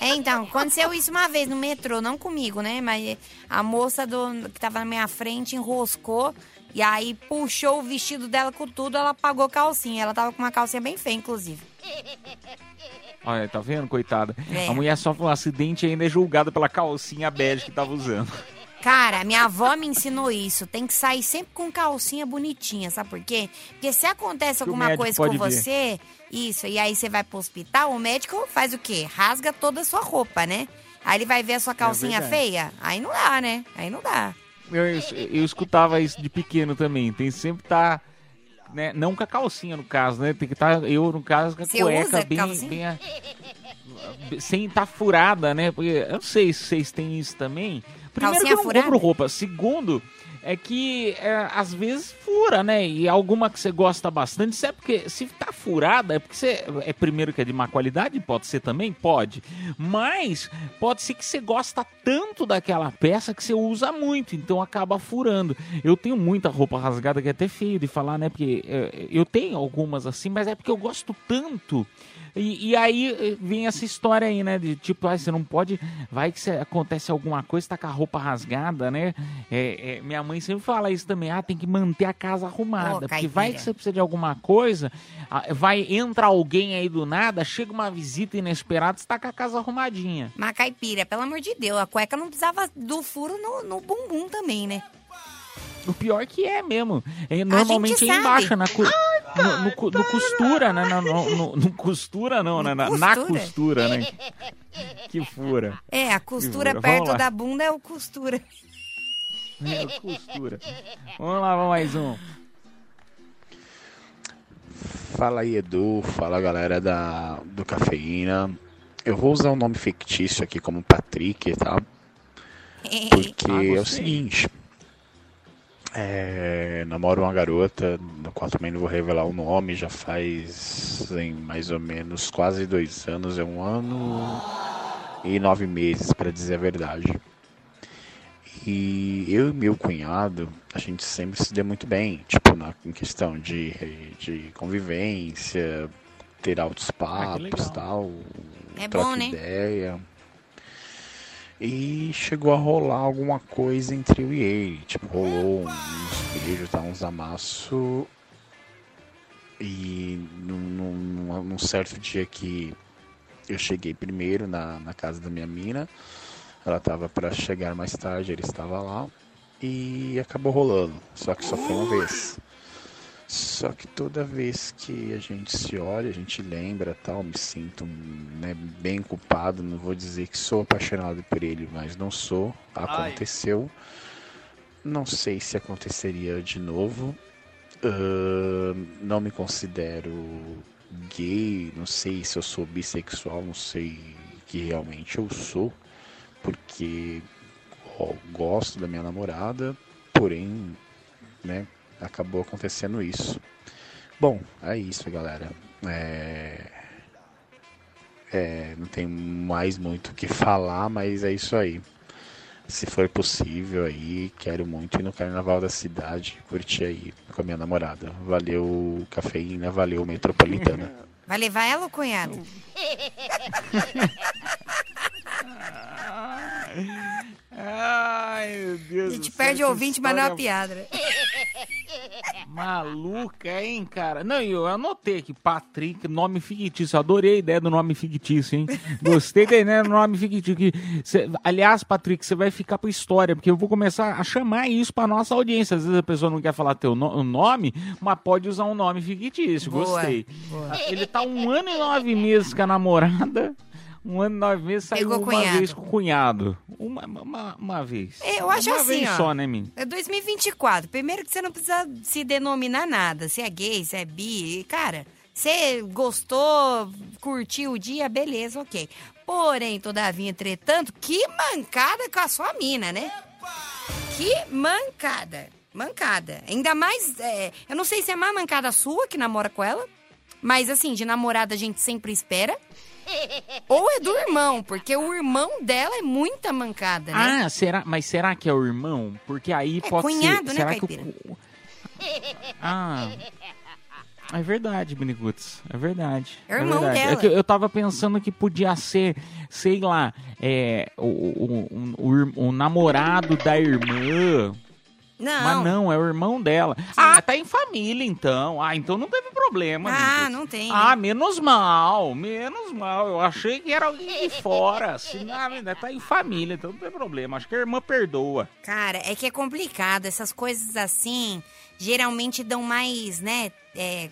É, então, aconteceu isso uma vez no metrô, não comigo, né? Mas a moça do, que tava na minha frente enroscou e aí puxou o vestido dela com tudo, ela pagou calcinha. Ela tava com uma calcinha bem feia, inclusive. Olha, tá vendo, coitada? É. A mulher sofre um acidente e ainda é julgada pela calcinha bege que tava usando. Cara, minha avó me ensinou isso. Tem que sair sempre com calcinha bonitinha, sabe por quê? Porque se acontece alguma coisa com ver. você, isso, e aí você vai pro hospital, o médico faz o quê? Rasga toda a sua roupa, né? Aí ele vai ver a sua calcinha É feia? Aí não dá, né? Aí não dá. Eu, eu, eu escutava isso de pequeno também. Tem sempre tá. Né, não com a calcinha, no caso, né? Tem que estar, eu, no caso, com a Você cueca bem, calcinha? bem a- sem estar furada, né? Porque eu não sei se vocês têm isso também. Primeiro Calcinha que eu não furada? compro roupa. Segundo, é que é, às vezes fura, né? E alguma que você gosta bastante, se é porque se tá furada, é porque você é primeiro que é de má qualidade, pode ser também, pode. Mas pode ser que você gosta tanto daquela peça que você usa muito, então acaba furando. Eu tenho muita roupa rasgada que é até feio de falar, né? Porque é, eu tenho algumas assim, mas é porque eu gosto tanto. E, e aí eh, vem essa história aí, né? De tipo, ah, você não pode. Vai que você, acontece alguma coisa, tá com a roupa rasgada, né? É, é, minha mãe sempre fala isso também. Ah, tem que manter a casa arrumada. Ô, porque vai que você precisa de alguma coisa, vai, entra alguém aí do nada, chega uma visita inesperada, você tá com a casa arrumadinha. Mas caipira, pelo amor de Deus, a cueca não precisava do furo no, no bumbum também, né? O pior que é mesmo. É, normalmente é embaixo, na cu- no, no cu- no costura, né? No, no- no- no costura, não, né? Na, na costura. costura, né? Que fura. É, a costura perto da bunda é o costura. É, costura. Vamos lá, vamos mais um. Fala aí, Edu. Fala galera da, do Cafeína. Eu vou usar o nome fictício aqui como Patrick, tá? Porque Ah, é o seguinte. É, namoro uma garota, no qual também não vou revelar o nome, já faz em mais ou menos quase dois anos, é um ano e nove meses, para dizer a verdade. E eu e meu cunhado, a gente sempre se deu muito bem, tipo, na em questão de, de convivência, ter altos papos legal. tal, É troca bom, né? ideia. E chegou a rolar alguma coisa entre eu e ele. Tipo, rolou uns beijos, tá, uns amassos. E num, num, certo dia que eu cheguei primeiro na, na casa da minha mina, ela tava para chegar mais tarde, ele estava lá. E acabou rolando. Só que só foi uma vez. Só que toda vez que a gente se olha, a gente lembra tal, me sinto né, bem culpado. Não vou dizer que sou apaixonado por ele, mas não sou. Aconteceu. Não sei se aconteceria de novo. Ahn, não me considero gay, não sei se eu sou bissexual, não sei que realmente eu sou, porque ó, gosto da minha namorada, porém, né, acabou acontecendo isso. Bom, é isso, galera. É... É, não tem mais muito o que falar, mas é isso aí. Se for possível aí, quero muito ir no Carnaval da cidade, curtir aí com a minha namorada. Valeu, cafeína, valeu, metropolitana. Vai levar ela, cunhado? Ai, meu Deus A do gente céu, perde que ouvinte, mas não é uma piada. Maluca, hein, cara? Não, eu anotei aqui, Patrick, nome fictício. Adorei a ideia do nome fictício, hein? Gostei da ideia do nome fictício. Que cê- aliás, Patrick, você vai ficar pra história, porque eu vou começar a chamar isso pra nossa audiência. Às vezes a pessoa não quer falar teu no- nome, mas pode usar um nome fictício. Boa, Gostei. boa. Ele tá um ano e nove meses com a namorada. Um ano e nove meses saiu Pegou uma cunhado. vez com o cunhado. Uma, uma, uma vez. Eu acho uma assim, vez ó. só, né, Min? É 2024. Primeiro que você não precisa se denominar nada. Se é gay, se é bi. Cara, você gostou, curtiu o dia, beleza, ok. Porém, todavia, entretanto, que mancada com a sua mina, né? Que mancada. Mancada. Ainda mais. é, eu não sei se é mais mancada sua que namora com ela. Mas assim, de namorada a gente sempre espera. Ou é do irmão, porque o irmão dela é muita mancada, né? Ah, será? Mas será que é o irmão? Porque aí É pode cunhado, ser. né, será Caipira? que o... Ah. É verdade, Miniguts. É verdade. É o irmão verdade. dela. É eu tava pensando que podia ser, sei lá, é, o, o, o, o namorado da irmã. Não. Mas não, é o irmão dela. Ah, tá em família então. Ah, então não teve problema. Ah, não tem. Ah, menos mal, menos mal. Eu achei que era alguém de fora. Assim, ah, ainda tá em família, então não tem problema. Acho que a irmã perdoa. Cara, é que é complicado. Essas coisas assim, geralmente dão mais, né? é,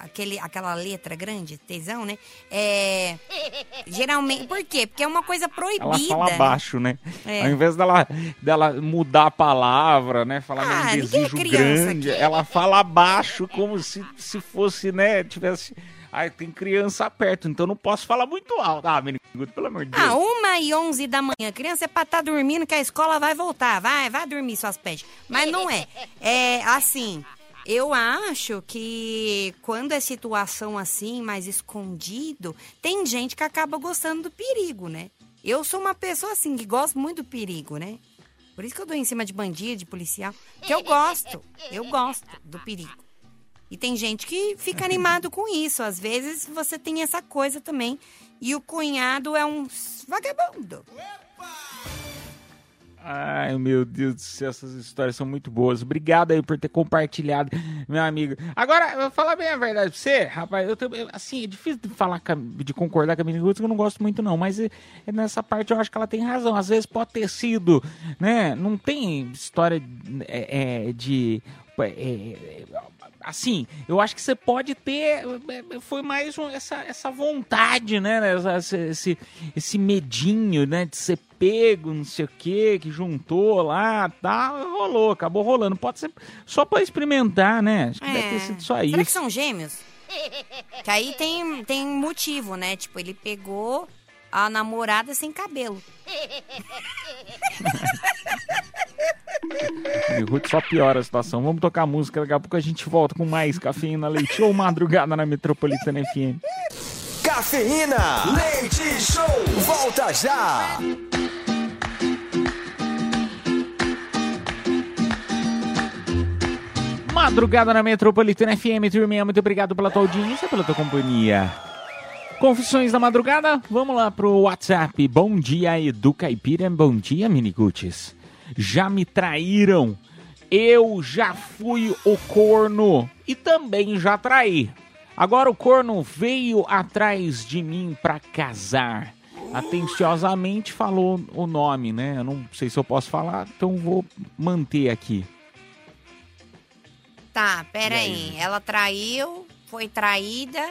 aquele, aquela letra grande, tesão, né? É, geralmente. Por quê? Porque é uma coisa proibida. Ela fala baixo, né? É. Ao invés dela, dela mudar a palavra, né? Falar Ah, ninguém é desejo grande, aqui. ela fala baixo, como se, se fosse, né? Tivesse. Ai, tem criança perto, então não posso falar muito alto. Ah, menino, pelo amor de Deus. Ah, uma e onze da manhã. Criança é pra estar dormindo que a escola vai voltar. Vai, vai dormir suas pés. Mas não é. É assim. Eu acho que quando é situação assim, mais escondido, tem gente que acaba gostando do perigo, né? Eu sou uma pessoa assim, que gosto muito do perigo, né? Por isso que eu dou em cima de bandido, de policial. Que eu gosto. Eu gosto do perigo. E tem gente que fica animado com isso. Às vezes você tem essa coisa também. E o cunhado é um vagabundo. Ai, meu Deus do céu, essas histórias são muito boas. Obrigado aí por ter compartilhado, meu amigo. Agora, eu vou falar bem a verdade pra você, rapaz. Eu eu- assim, é difícil de falar, de concordar com a Roots, que eu não gosto muito, não. Mas é nessa parte eu acho que ela tem razão. Às vezes pode ter sido, né? Não tem história é, é, de. é, é, assim, eu acho que você pode ter. é, Foi mais um- essa, essa vontade, né? Essa- Esse, esse medinho, né? De ser pego, não sei o que, que juntou lá, tá, rolou, acabou rolando. Pode ser só pra experimentar, né? Acho que deve ter sido só É. Será que isso. são gêmeos? Que aí tem, tem motivo, né? Tipo, ele pegou a namorada sem cabelo. Ruth só piora a situação. Vamos tocar música, daqui a pouco a gente volta com mais Cafeína Leite ou Madrugada na Metropolitana FM. Cafeína, leite show, volta já. Madrugada na Metropolitana FM, turminha, muito obrigado pela tua audiência, pela tua companhia. Confissões da madrugada, vamos lá pro WhatsApp. Bom dia, Edu Caipira. Bom dia, Miniguts. Já me traíram. Eu já fui o corno e também já traí. Agora o corno veio atrás de mim pra casar. Atenciosamente falou o nome, né? Eu não sei se eu posso falar, então vou manter aqui. Tá, pera aí. Ela traiu, foi traída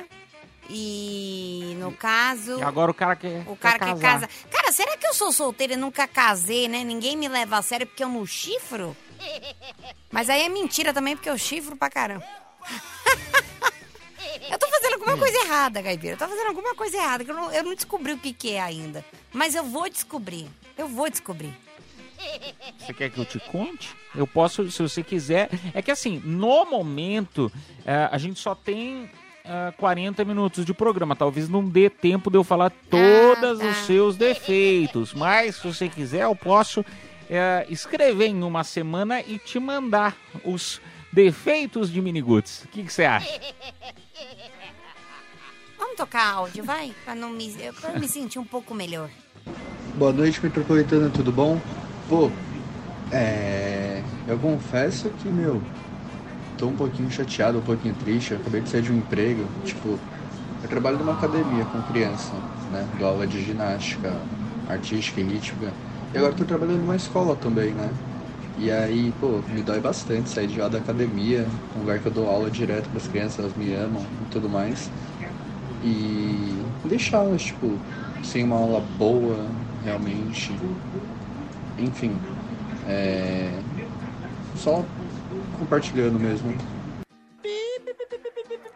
e no caso. E agora o cara quer. O cara quer quer casar. casar. Cara, será que eu sou solteira e nunca casei, né? Ninguém me leva a sério porque eu não chifro? Mas aí é mentira também, porque eu chifro pra caramba. eu tô fazendo alguma coisa errada, Gaibira. Eu tô fazendo alguma coisa errada, que eu não, eu não descobri o que, que é ainda. Mas eu vou descobrir. Eu vou descobrir. Você quer que eu te conte? Eu posso, se você quiser. É que assim, no momento, eh, a gente só tem eh, 40 minutos de programa. Talvez não dê tempo de eu falar todos os seus defeitos. Mas, se você quiser, eu posso eh, escrever em uma semana e te mandar os defeitos de Miniguts. O que que você acha? Vamos tocar áudio, vai? Pra, não me, pra eu me sentir um pouco melhor. Boa noite, Metropolitana, tudo bom? Pô, é. Eu confesso que, meu, tô um pouquinho chateado, um pouquinho triste. Eu acabei de sair de um emprego. Tipo, eu trabalho numa academia com criança, né? Dou aula de ginástica artística e rítmica. E agora tô trabalhando numa escola também, né? E aí, pô, me dói bastante sair de lá da academia, um lugar que eu dou aula direto pras crianças, elas me amam e tudo mais. E deixá-las, tipo, sem uma aula boa, realmente. Enfim, é... só compartilhando mesmo.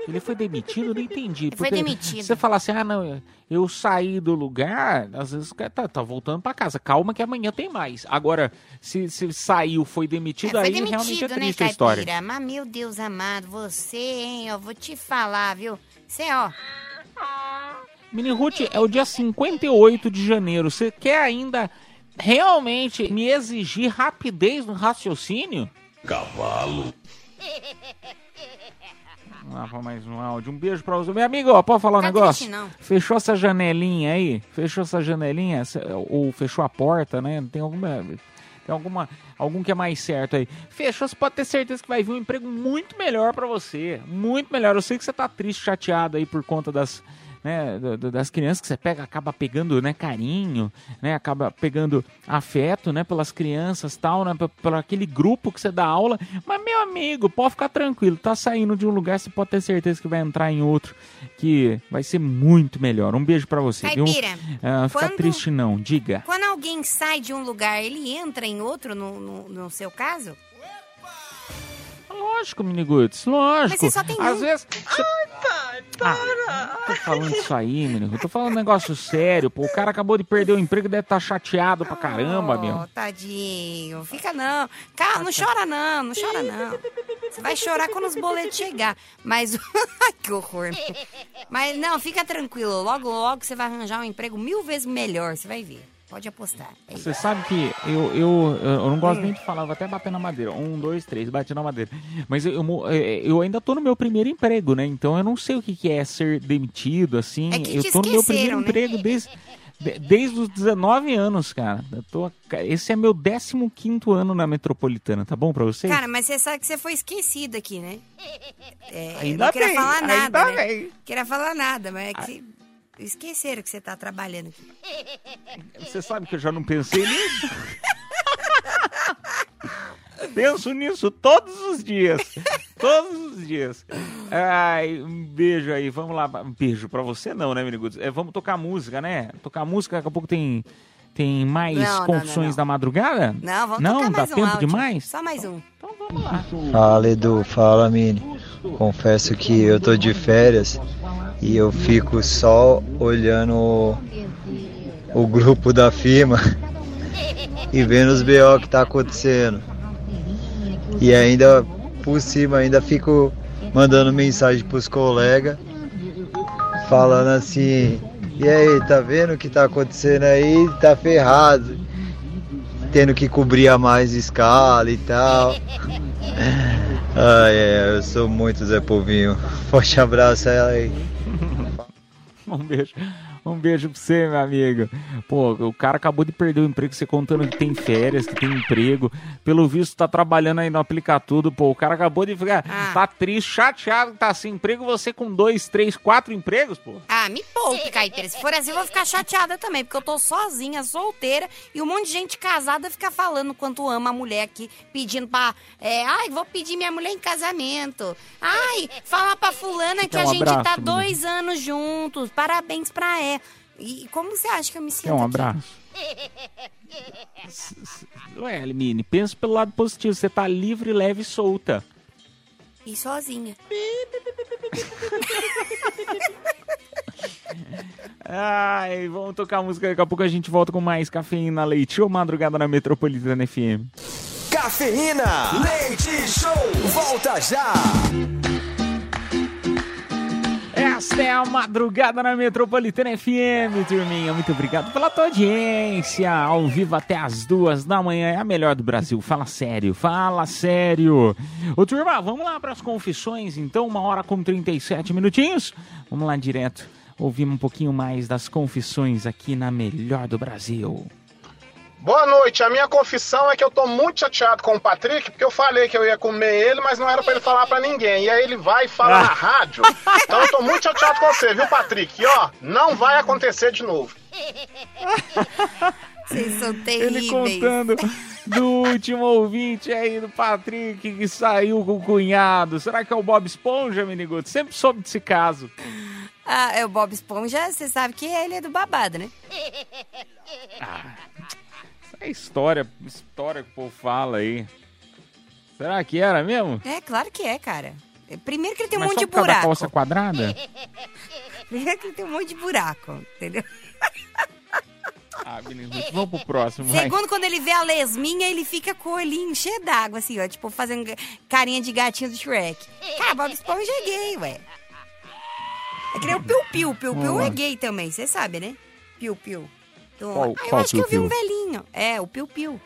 Ele foi demitido? Eu não entendi. foi demitido. Você fala assim, ah, não, eu saí do lugar, às vezes o cara tá, tá voltando pra casa. Calma que amanhã tem mais. Agora, se, se saiu, foi demitido, É, foi aí realmente é demitido, né, triste a história. Caipira? Mas, meu Deus amado, você, hein, eu vou te falar, viu? Você, ó, Mini Ruth, é o dia 58 de janeiro. Você quer ainda realmente me exigir rapidez no raciocínio? Cavalo. Vamos lá pra mais um áudio. Um beijo pra você. Meu amigo, ó, pode falar um negócio? triste, não. Fechou essa janelinha aí? Fechou essa janelinha? Ou fechou a porta, né? Tem alguma. Tem alguma. Algum que é mais certo aí. Fechou, você pode ter certeza que vai vir um emprego muito melhor pra você. Muito melhor. Eu sei que você tá triste, chateado aí por conta das. Né, das crianças que você pega, acaba pegando né, carinho, né, acaba pegando afeto né, pelas crianças tal, né, por aquele grupo que você dá aula. Mas, meu amigo, pode ficar tranquilo, tá saindo de um lugar, você pode ter certeza que vai entrar em outro, que vai ser muito melhor. Um beijo pra você, viu? Caipira, Ah, fica quando- triste não, diga. quando alguém sai de um lugar, ele entra em outro, no, no, no seu caso? Lógico, Miniguts, lógico. Mas você só tem Às um. vezes. Ai, pai, para! não tô falando isso aí, menino. Eu tô falando um negócio sério, pô. O cara acabou de perder o emprego e deve estar chateado pra caramba, meu. Oh, tadinho. Fica não. Calma, não chora não, não chora não. Você vai chorar quando os boletos chegar. Mas. Ai, que horror. Mas não, fica tranquilo. Logo, logo você vai arranjar um emprego mil vezes melhor. Você vai ver. Pode apostar. É. Você sabe que eu, eu, eu não gosto nem de falar, vou até bater na madeira. Um, dois, três, bate na madeira. Mas eu, eu, eu ainda tô no meu primeiro emprego, né? Então eu não sei o que que é ser demitido, assim. É eu tô no meu primeiro né? emprego desde, de- desde os 19 anos, cara. Eu tô, esse é meu 15 ano na metropolitana, tá bom pra vocês? Cara, mas você sabe que você foi esquecido aqui, né? É, Ainda não queria falar ainda nada, né? bem. Queria falar nada, mas é que esqueceram que você tá trabalhando aqui. Você sabe que eu já não pensei nisso? Penso nisso todos os dias. Todos os dias. Ai, um beijo aí. Vamos lá. Um beijo pra você não, né, Miniguts? É, vamos tocar música, né? Tocar música, daqui a pouco tem, tem mais Não, confissões não, não. da madrugada? Não, vamos não, dá um tempo áudio. demais? Só mais um. Fala Edu, fala Mini. Confesso que eu tô de férias e eu fico só olhando o, o grupo da firma e vendo os BO que tá acontecendo. E ainda por cima ainda fico mandando mensagem pros colegas falando assim, e aí, tá vendo o que tá acontecendo aí? Tá ferrado. Tendo que cobrir a mais escala e tal. Ah, é, eu sou muito Zé Povinho. Forte abraço aí. Um beijo. Um beijo pra você, meu amigo. Pô, o cara acabou de perder o emprego, você contando que tem férias, que tem emprego. Pelo visto, tá trabalhando aí no aplicar tudo. Pô, o cara acabou de ficar. Tá triste, chateado, que tá sem emprego. Você com dois, três, quatro empregos, pô. Ah, me poupe, Caipira. Se for assim, eu vou ficar chateada também, porque eu tô sozinha, solteira, e um monte de gente casada fica falando quanto ama a mulher aqui, pedindo pra. É, ai, vou pedir minha mulher em casamento. Ai, falar pra fulana que Então, a um gente abraço, tá dois anos juntos. Parabéns pra ela. E como você acha que eu me sinto? É um abraço. Ué, Elimine, pensa pelo lado positivo. Você tá livre, leve e solta. E sozinha. Ai, vamos tocar música. Daqui a pouco a gente volta com mais cafeína leite ou madrugada na Metropolitana FM. Cafeína, leite show, volta já. Esta é a madrugada na Metropolitana FM, turminha. Muito obrigado pela tua audiência. Ao vivo até as duas da manhã. É a melhor do Brasil. Fala sério, fala sério. Ô, turma, vamos lá para as confissões, então. Uma hora com 37 minutinhos. Vamos lá direto. Ouvir um pouquinho mais das confissões aqui na melhor do Brasil. Boa noite. A minha confissão é que eu tô muito chateado com o Patrick, porque eu falei que eu ia comer ele, mas não era pra ele falar pra ninguém. E aí ele vai e fala na rádio. Então eu tô muito chateado com você, viu, Patrick? E ó, não vai acontecer de novo. Vocês são Ele terríveis. contando do último ouvinte aí do Patrick que saiu com o cunhado. Será que é o Bob Esponja, Miniguto? Sempre soube desse caso. Ah, é o Bob Esponja, você sabe que ele é do babado, né? Isso é história, história que o povo fala aí. Será que era mesmo? É, claro que é, cara. Primeiro que ele tem um Mas monte de causa da buraco. calça quadrada? Primeiro que ele tem um monte de buraco, entendeu? Ah, Miniguto, vamos pro próximo, vai. Segundo, quando ele vê a lesminha, ele fica com o olhinho cheio d'água, assim, ó. Tipo, fazendo carinha de gatinho do Shrek. Cara, Bob Esponja é gay, ué. É que nem o Piu Piu. Piu Piu é gay também, você sabe, né? Piu Piu. Do- Qual- Ah, eu qual acho que eu vi um velhinho. É, o Piu Piu.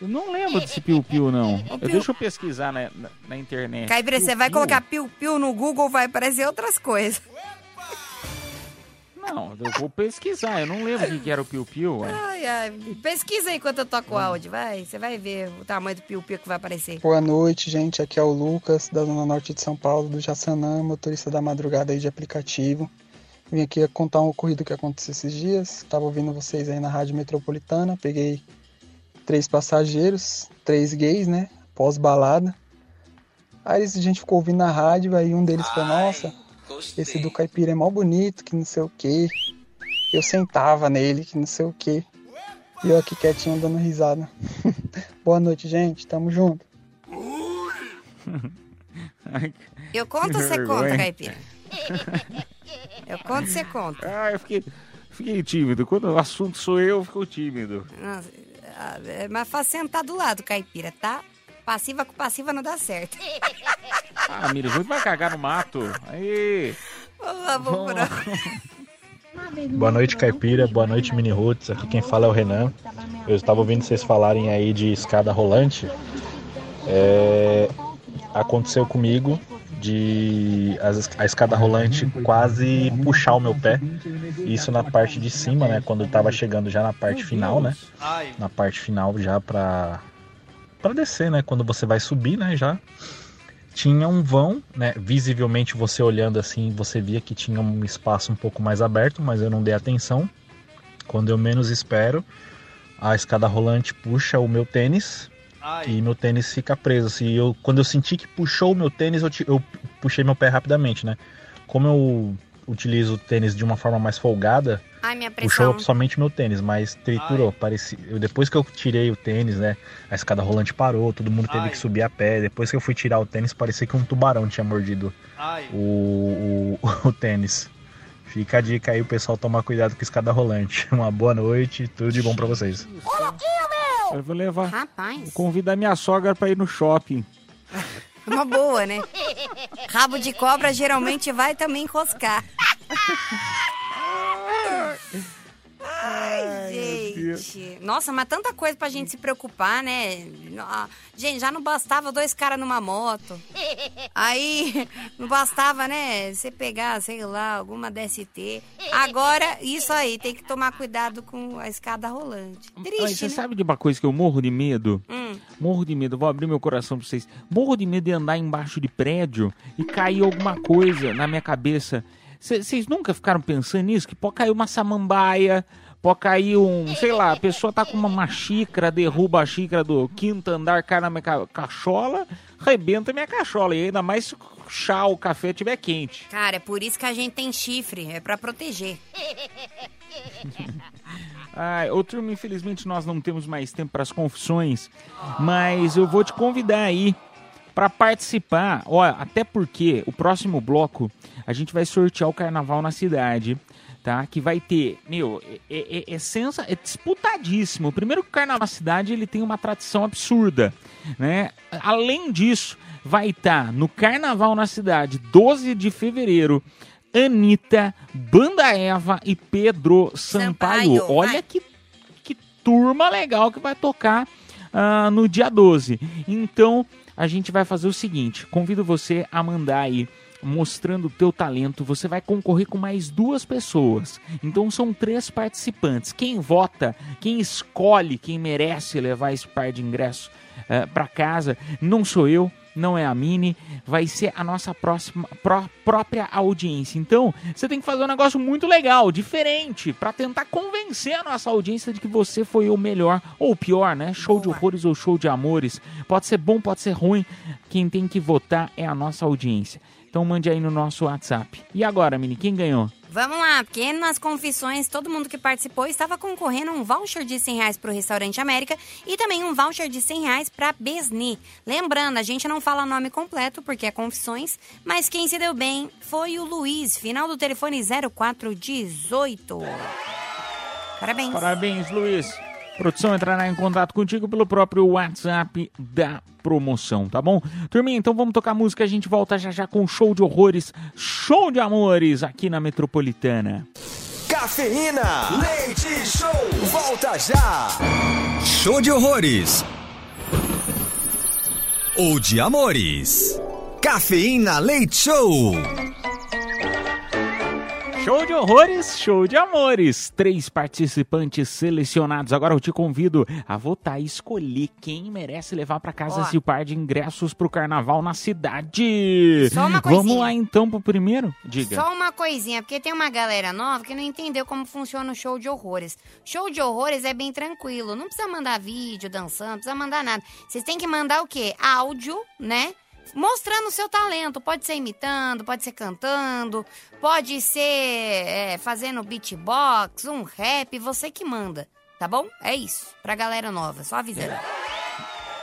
Eu não lembro desse piu-piu, não. Eu, Piu- deixa eu pesquisar na, na, na internet. Caipira, você vai Piu-piu? colocar Piu Piu no Google, vai aparecer outras coisas. Não, eu vou pesquisar. Eu não lembro o que era o piu-piu. Ai, ai. Pesquisa aí enquanto eu toco o áudio, vai. Você vai ver o tamanho do Piu Piu que vai aparecer. Boa noite, gente. Aqui é o Lucas, da Zona Norte de São Paulo, do Jaçanã, motorista da madrugada aí de aplicativo. Vim aqui contar um ocorrido que aconteceu esses dias. Tava ouvindo vocês aí na Rádio Metropolitana. Peguei três passageiros, três gays, né? Pós-balada. Aí a gente ficou ouvindo na rádio, aí um deles falou, nossa, esse do caipira é mó bonito, que não sei o quê. Eu sentava nele, que não sei o quê. E eu aqui quietinho dando risada. Boa noite, gente. Tamo junto. Eu conto ou você conta, Caipira? Eu conto ou você conta? Ah, eu fiquei, fiquei tímido. Quando o assunto sou eu, eu fico tímido. Nossa, ah, é mais fácil sentar do lado, Caipira, tá? Passiva com passiva não dá certo. Ah, Miriam, vai cagar no mato. Aí. Vamos lá, vamos. Boa noite, Caipira. Boa noite, Mini Roots. Aqui quem fala é o Renan. Eu estava ouvindo vocês falarem aí de escada rolante. É, Aconteceu comigo de a escada rolante quase puxar o meu pé. Isso na parte de cima, né? Quando eu tava chegando já na parte final, né? Na parte final já pra, pra descer, né? Quando você vai subir, né? Já tinha um vão, né? Visivelmente você olhando assim, você via que tinha um espaço um pouco mais aberto, mas eu não dei atenção. Quando eu menos espero, a escada rolante puxa o meu tênis e meu tênis fica preso. Assim, eu, quando eu senti que puxou o meu tênis, eu, eu puxei meu pé rapidamente, né? Como eu utilizo o tênis de uma forma mais folgada, Ai, minha puxou somente meu tênis, mas triturou. Parecia, eu, depois que eu tirei o tênis, né? A escada rolante parou, todo mundo teve Ai. que subir a pé. Depois que eu fui tirar o tênis, parecia que um tubarão tinha mordido Ai. o, o, o tênis. Fica a dica aí, o pessoal tomar cuidado com escada rolante. Uma boa noite, tudo de bom pra vocês. Eu vou levar. Rapaz. Vou convidar minha sogra pra ir no shopping. Uma boa, né? Rabo de cobra geralmente vai também enroscar. Ai, gente. Nossa, mas tanta coisa pra gente se preocupar, né? Ah, Gente, já não bastava dois caras numa moto. Aí, não bastava, né? Você pegar, sei lá, alguma DST. Agora, isso aí, tem que tomar cuidado com a escada rolante. Mas Triste, você né? sabe de uma coisa que eu morro de medo? Hum. Morro de medo, vou abrir meu coração pra vocês. Morro de medo de andar embaixo de prédio e cair alguma coisa na minha cabeça. Vocês nunca ficaram pensando nisso? Que pode cair uma samambaia, pode cair um, sei lá, a pessoa tá com uma, uma xícara, derruba a xícara do quinto andar, cai na minha ca- cachola, rebenta minha cachola. E ainda mais se o chá, o café estiver quente. Cara, é por isso que a gente tem chifre, é pra proteger. Ai, ô turma, infelizmente nós não temos mais tempo para as confissões, mas eu vou te convidar aí para participar. Olha, até porque o próximo bloco a gente vai sortear o carnaval na cidade. Tá? Que vai ter, meu, é, é, é, sensa, é disputadíssimo. Primeiro que o carnaval na cidade ele tem uma tradição absurda, né? Além disso, vai estar no carnaval na cidade, 12 de fevereiro, Anitta, Banda Eva e Pedro Sampaio. Sampaio, Olha que, que turma legal que vai tocar ah, no dia 12. Então, a gente vai fazer o seguinte: convido você a mandar aí. Mostrando o teu talento, você vai concorrer com mais duas pessoas. Então são três participantes. Quem vota, quem escolhe quem merece levar esse par de ingressos para casa, não sou eu, não é a Mini, vai ser a nossa próxima pró- própria audiência. Então, você tem que fazer um negócio muito legal, diferente, para tentar convencer a nossa audiência de que você foi o melhor ou o pior, né? Show de horrores ou show de amores. Pode ser bom, pode ser ruim. Quem tem que votar é a nossa audiência. Então mande aí no nosso WhatsApp. E agora, Mini, quem ganhou? Vamos lá, porque nas confissões, todo mundo que participou estava concorrendo a um voucher de 100 reais para o Restaurante América e também um voucher de 100 reais para Besni. Lembrando, a gente não fala nome completo porque é confissões, mas quem se deu bem foi o Luiz, final do telefone 0418. Parabéns. Parabéns, Luiz. Produção entrará em contato contigo pelo próprio WhatsApp da promoção, tá bom? Turminha, então vamos tocar música. A gente volta já já com show de horrores, show de amores aqui na Metropolitana. Cafeína, leite show, volta já. Show de horrores. Ou de amores. Cafeína Leite Show. Show de horrores, show de amores. Três participantes selecionados. Agora eu te convido a votar e escolher quem merece levar pra casa Ó. esse par de ingressos pro carnaval na cidade. Só uma Vamos coisinha. lá então pro primeiro? Diga. Só uma coisinha, porque tem uma galera nova que não entendeu como funciona o show de horrores. Show de horrores é bem tranquilo, não precisa mandar vídeo dançando, não precisa mandar nada. Vocês têm que mandar o quê? Áudio, né? Mostrando o seu talento. Pode ser imitando, pode ser cantando, pode ser é, fazendo beatbox, um rap, você que manda, tá bom? É isso, pra galera nova, só avisando.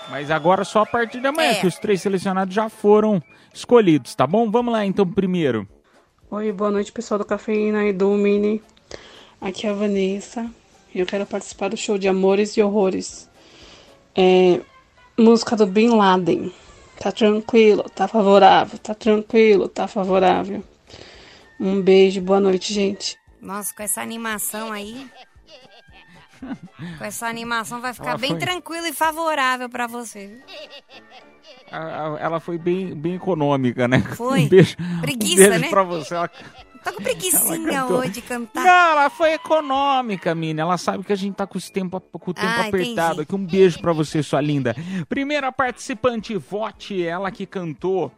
Mas agora só a partir da manhã, É. que os três selecionados já foram escolhidos, tá bom? Vamos lá então primeiro. Oi, boa noite, pessoal do Cafeína e do Mini. Aqui é a Vanessa e eu quero participar do show de Amores e Horrores. É, música do Bin Laden. Tá tranquilo, tá favorável, tá tranquilo, tá favorável. Um beijo, boa noite, gente. Nossa, com essa animação aí. Com essa animação vai ficar Ela bem foi- tranquilo e favorável pra você. Ela foi bem, bem econômica, né? Foi. Um beijo, Preguiça, um beijo né? pra você. Ela, Tá com preguiçinha hoje de cantar. Não, ela foi econômica, mina. Ela sabe que a gente tá com, os tempo, com o tempo Ah, apertado entendi. aqui. Um beijo pra você, sua linda. Primeira participante, vote ela que cantou.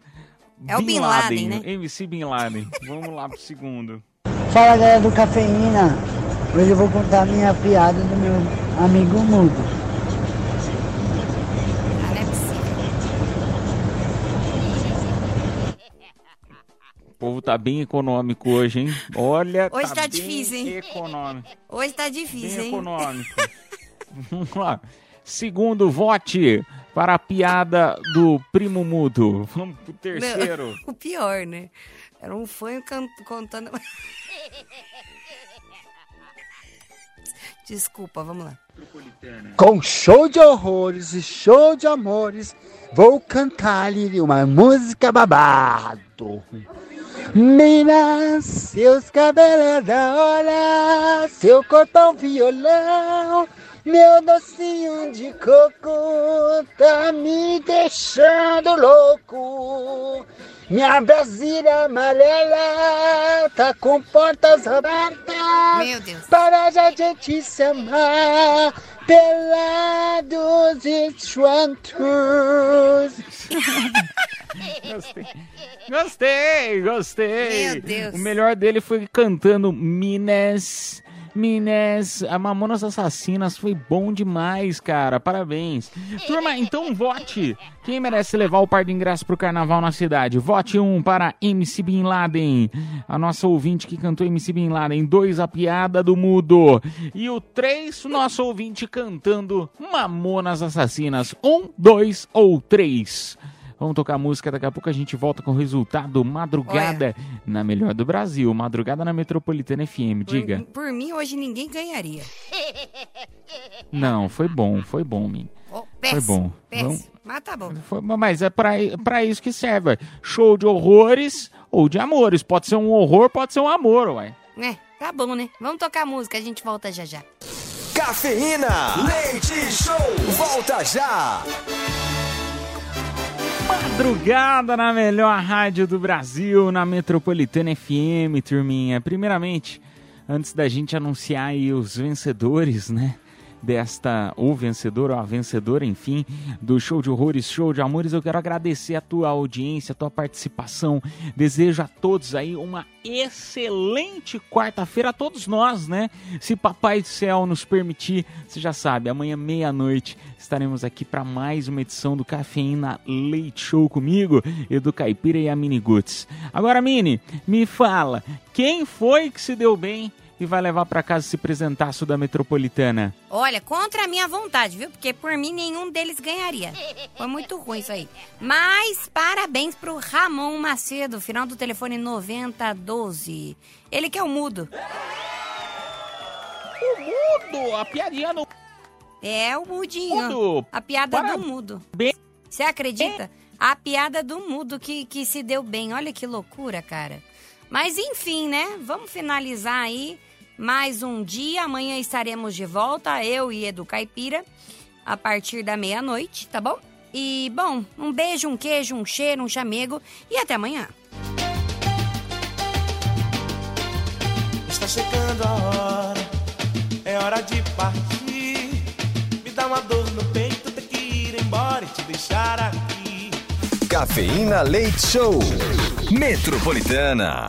É o Bin Laden, né? MC Bin Laden. Vamos lá pro segundo. Fala galera do Cafeína, hoje eu vou contar a minha piada do meu amigo mudo. O povo tá bem econômico hoje, hein? Olha, Hoje tá bem difícil, hein? econômico. Hoje tá difícil, Bem hein? econômico. Vamos lá. Segundo, vote para a piada do primo mudo. Vamos pro terceiro. Não, o pior, né? Era um fã contando. Desculpa, vamos lá. Com show de horrores e show de amores, vou cantar-lhe uma música babado. Mina, seus cabelos é da hora, seu corpão violão, meu docinho de coco tá me deixando louco. Minha Brasília amarela tá com portas abertas. Meu Deus. Para a gente se amar pelados e juntos. Gostei. Gostei, gostei. Meu Deus. O melhor dele foi cantando Minas. Minas, a Mamonas Assassinas foi bom demais, cara. Parabéns. Turma, então vote. Quem merece levar o par de ingressos pro carnaval na cidade? Vote um para MC Bin Laden, a nossa ouvinte que cantou MC Bin Laden. Dois, a piada do mudo. E o três, o nosso ouvinte cantando Mamonas Assassinas. Um, dois ou três. Vamos tocar música, daqui a pouco a gente volta com o resultado Madrugada na Melhor do Brasil, Madrugada na Metropolitana FM, diga. Por, por mim, hoje ninguém ganharia. Não, foi bom, foi bom, Min. Oh, Foi péssimo, bom. péssimo. Vamos- Mas tá bom. Foi- mas é pra, pra isso que serve. Show de horrores ou de amores. Pode ser um horror, pode ser um amor, uai. É, tá bom, né? Vamos tocar música, a gente volta já já. Cafeína, leite show, volta já. Madrugada na melhor rádio do Brasil, na Metropolitana FM, turminha. Primeiramente, antes da gente anunciar os vencedores, né? Desta, ou vencedor, ou a vencedora, enfim, do Show de Horrores, Show de Amores, eu quero agradecer a tua audiência, a tua participação. Desejo a todos aí uma excelente quarta-feira, a todos nós, né? Se Papai do Céu nos permitir, você já sabe, amanhã meia-noite estaremos aqui para mais uma edição do Cafeína Leite Show comigo, Edu Caipira e a Mini Guts. Agora, Mini, me fala, quem foi que se deu bem e vai levar para casa esse presentaço da Metropolitana? Olha, contra a minha vontade, viu? Porque por mim nenhum deles ganharia. Foi muito ruim isso aí. Mas parabéns pro Ramon Macedo, final do telefone 9012. Ele que é o mudo. O mudo, a piadinha no É o mudinho. Mudo. A piada Para- do mudo. Bem- Você acredita? A piada do mudo que, que se deu bem. Olha que loucura, cara. Mas enfim, né? Vamos finalizar aí mais um dia. Amanhã estaremos de volta, eu e Edu Caipira, a partir da meia-noite, tá bom? E, bom, um beijo, um queijo, um cheiro, um chamego e até amanhã. Está chegando a hora, é hora de partir. Me dá uma dor no peito, ter que ir embora e te deixar aqui. Cafeína Leite Show. Metropolitana.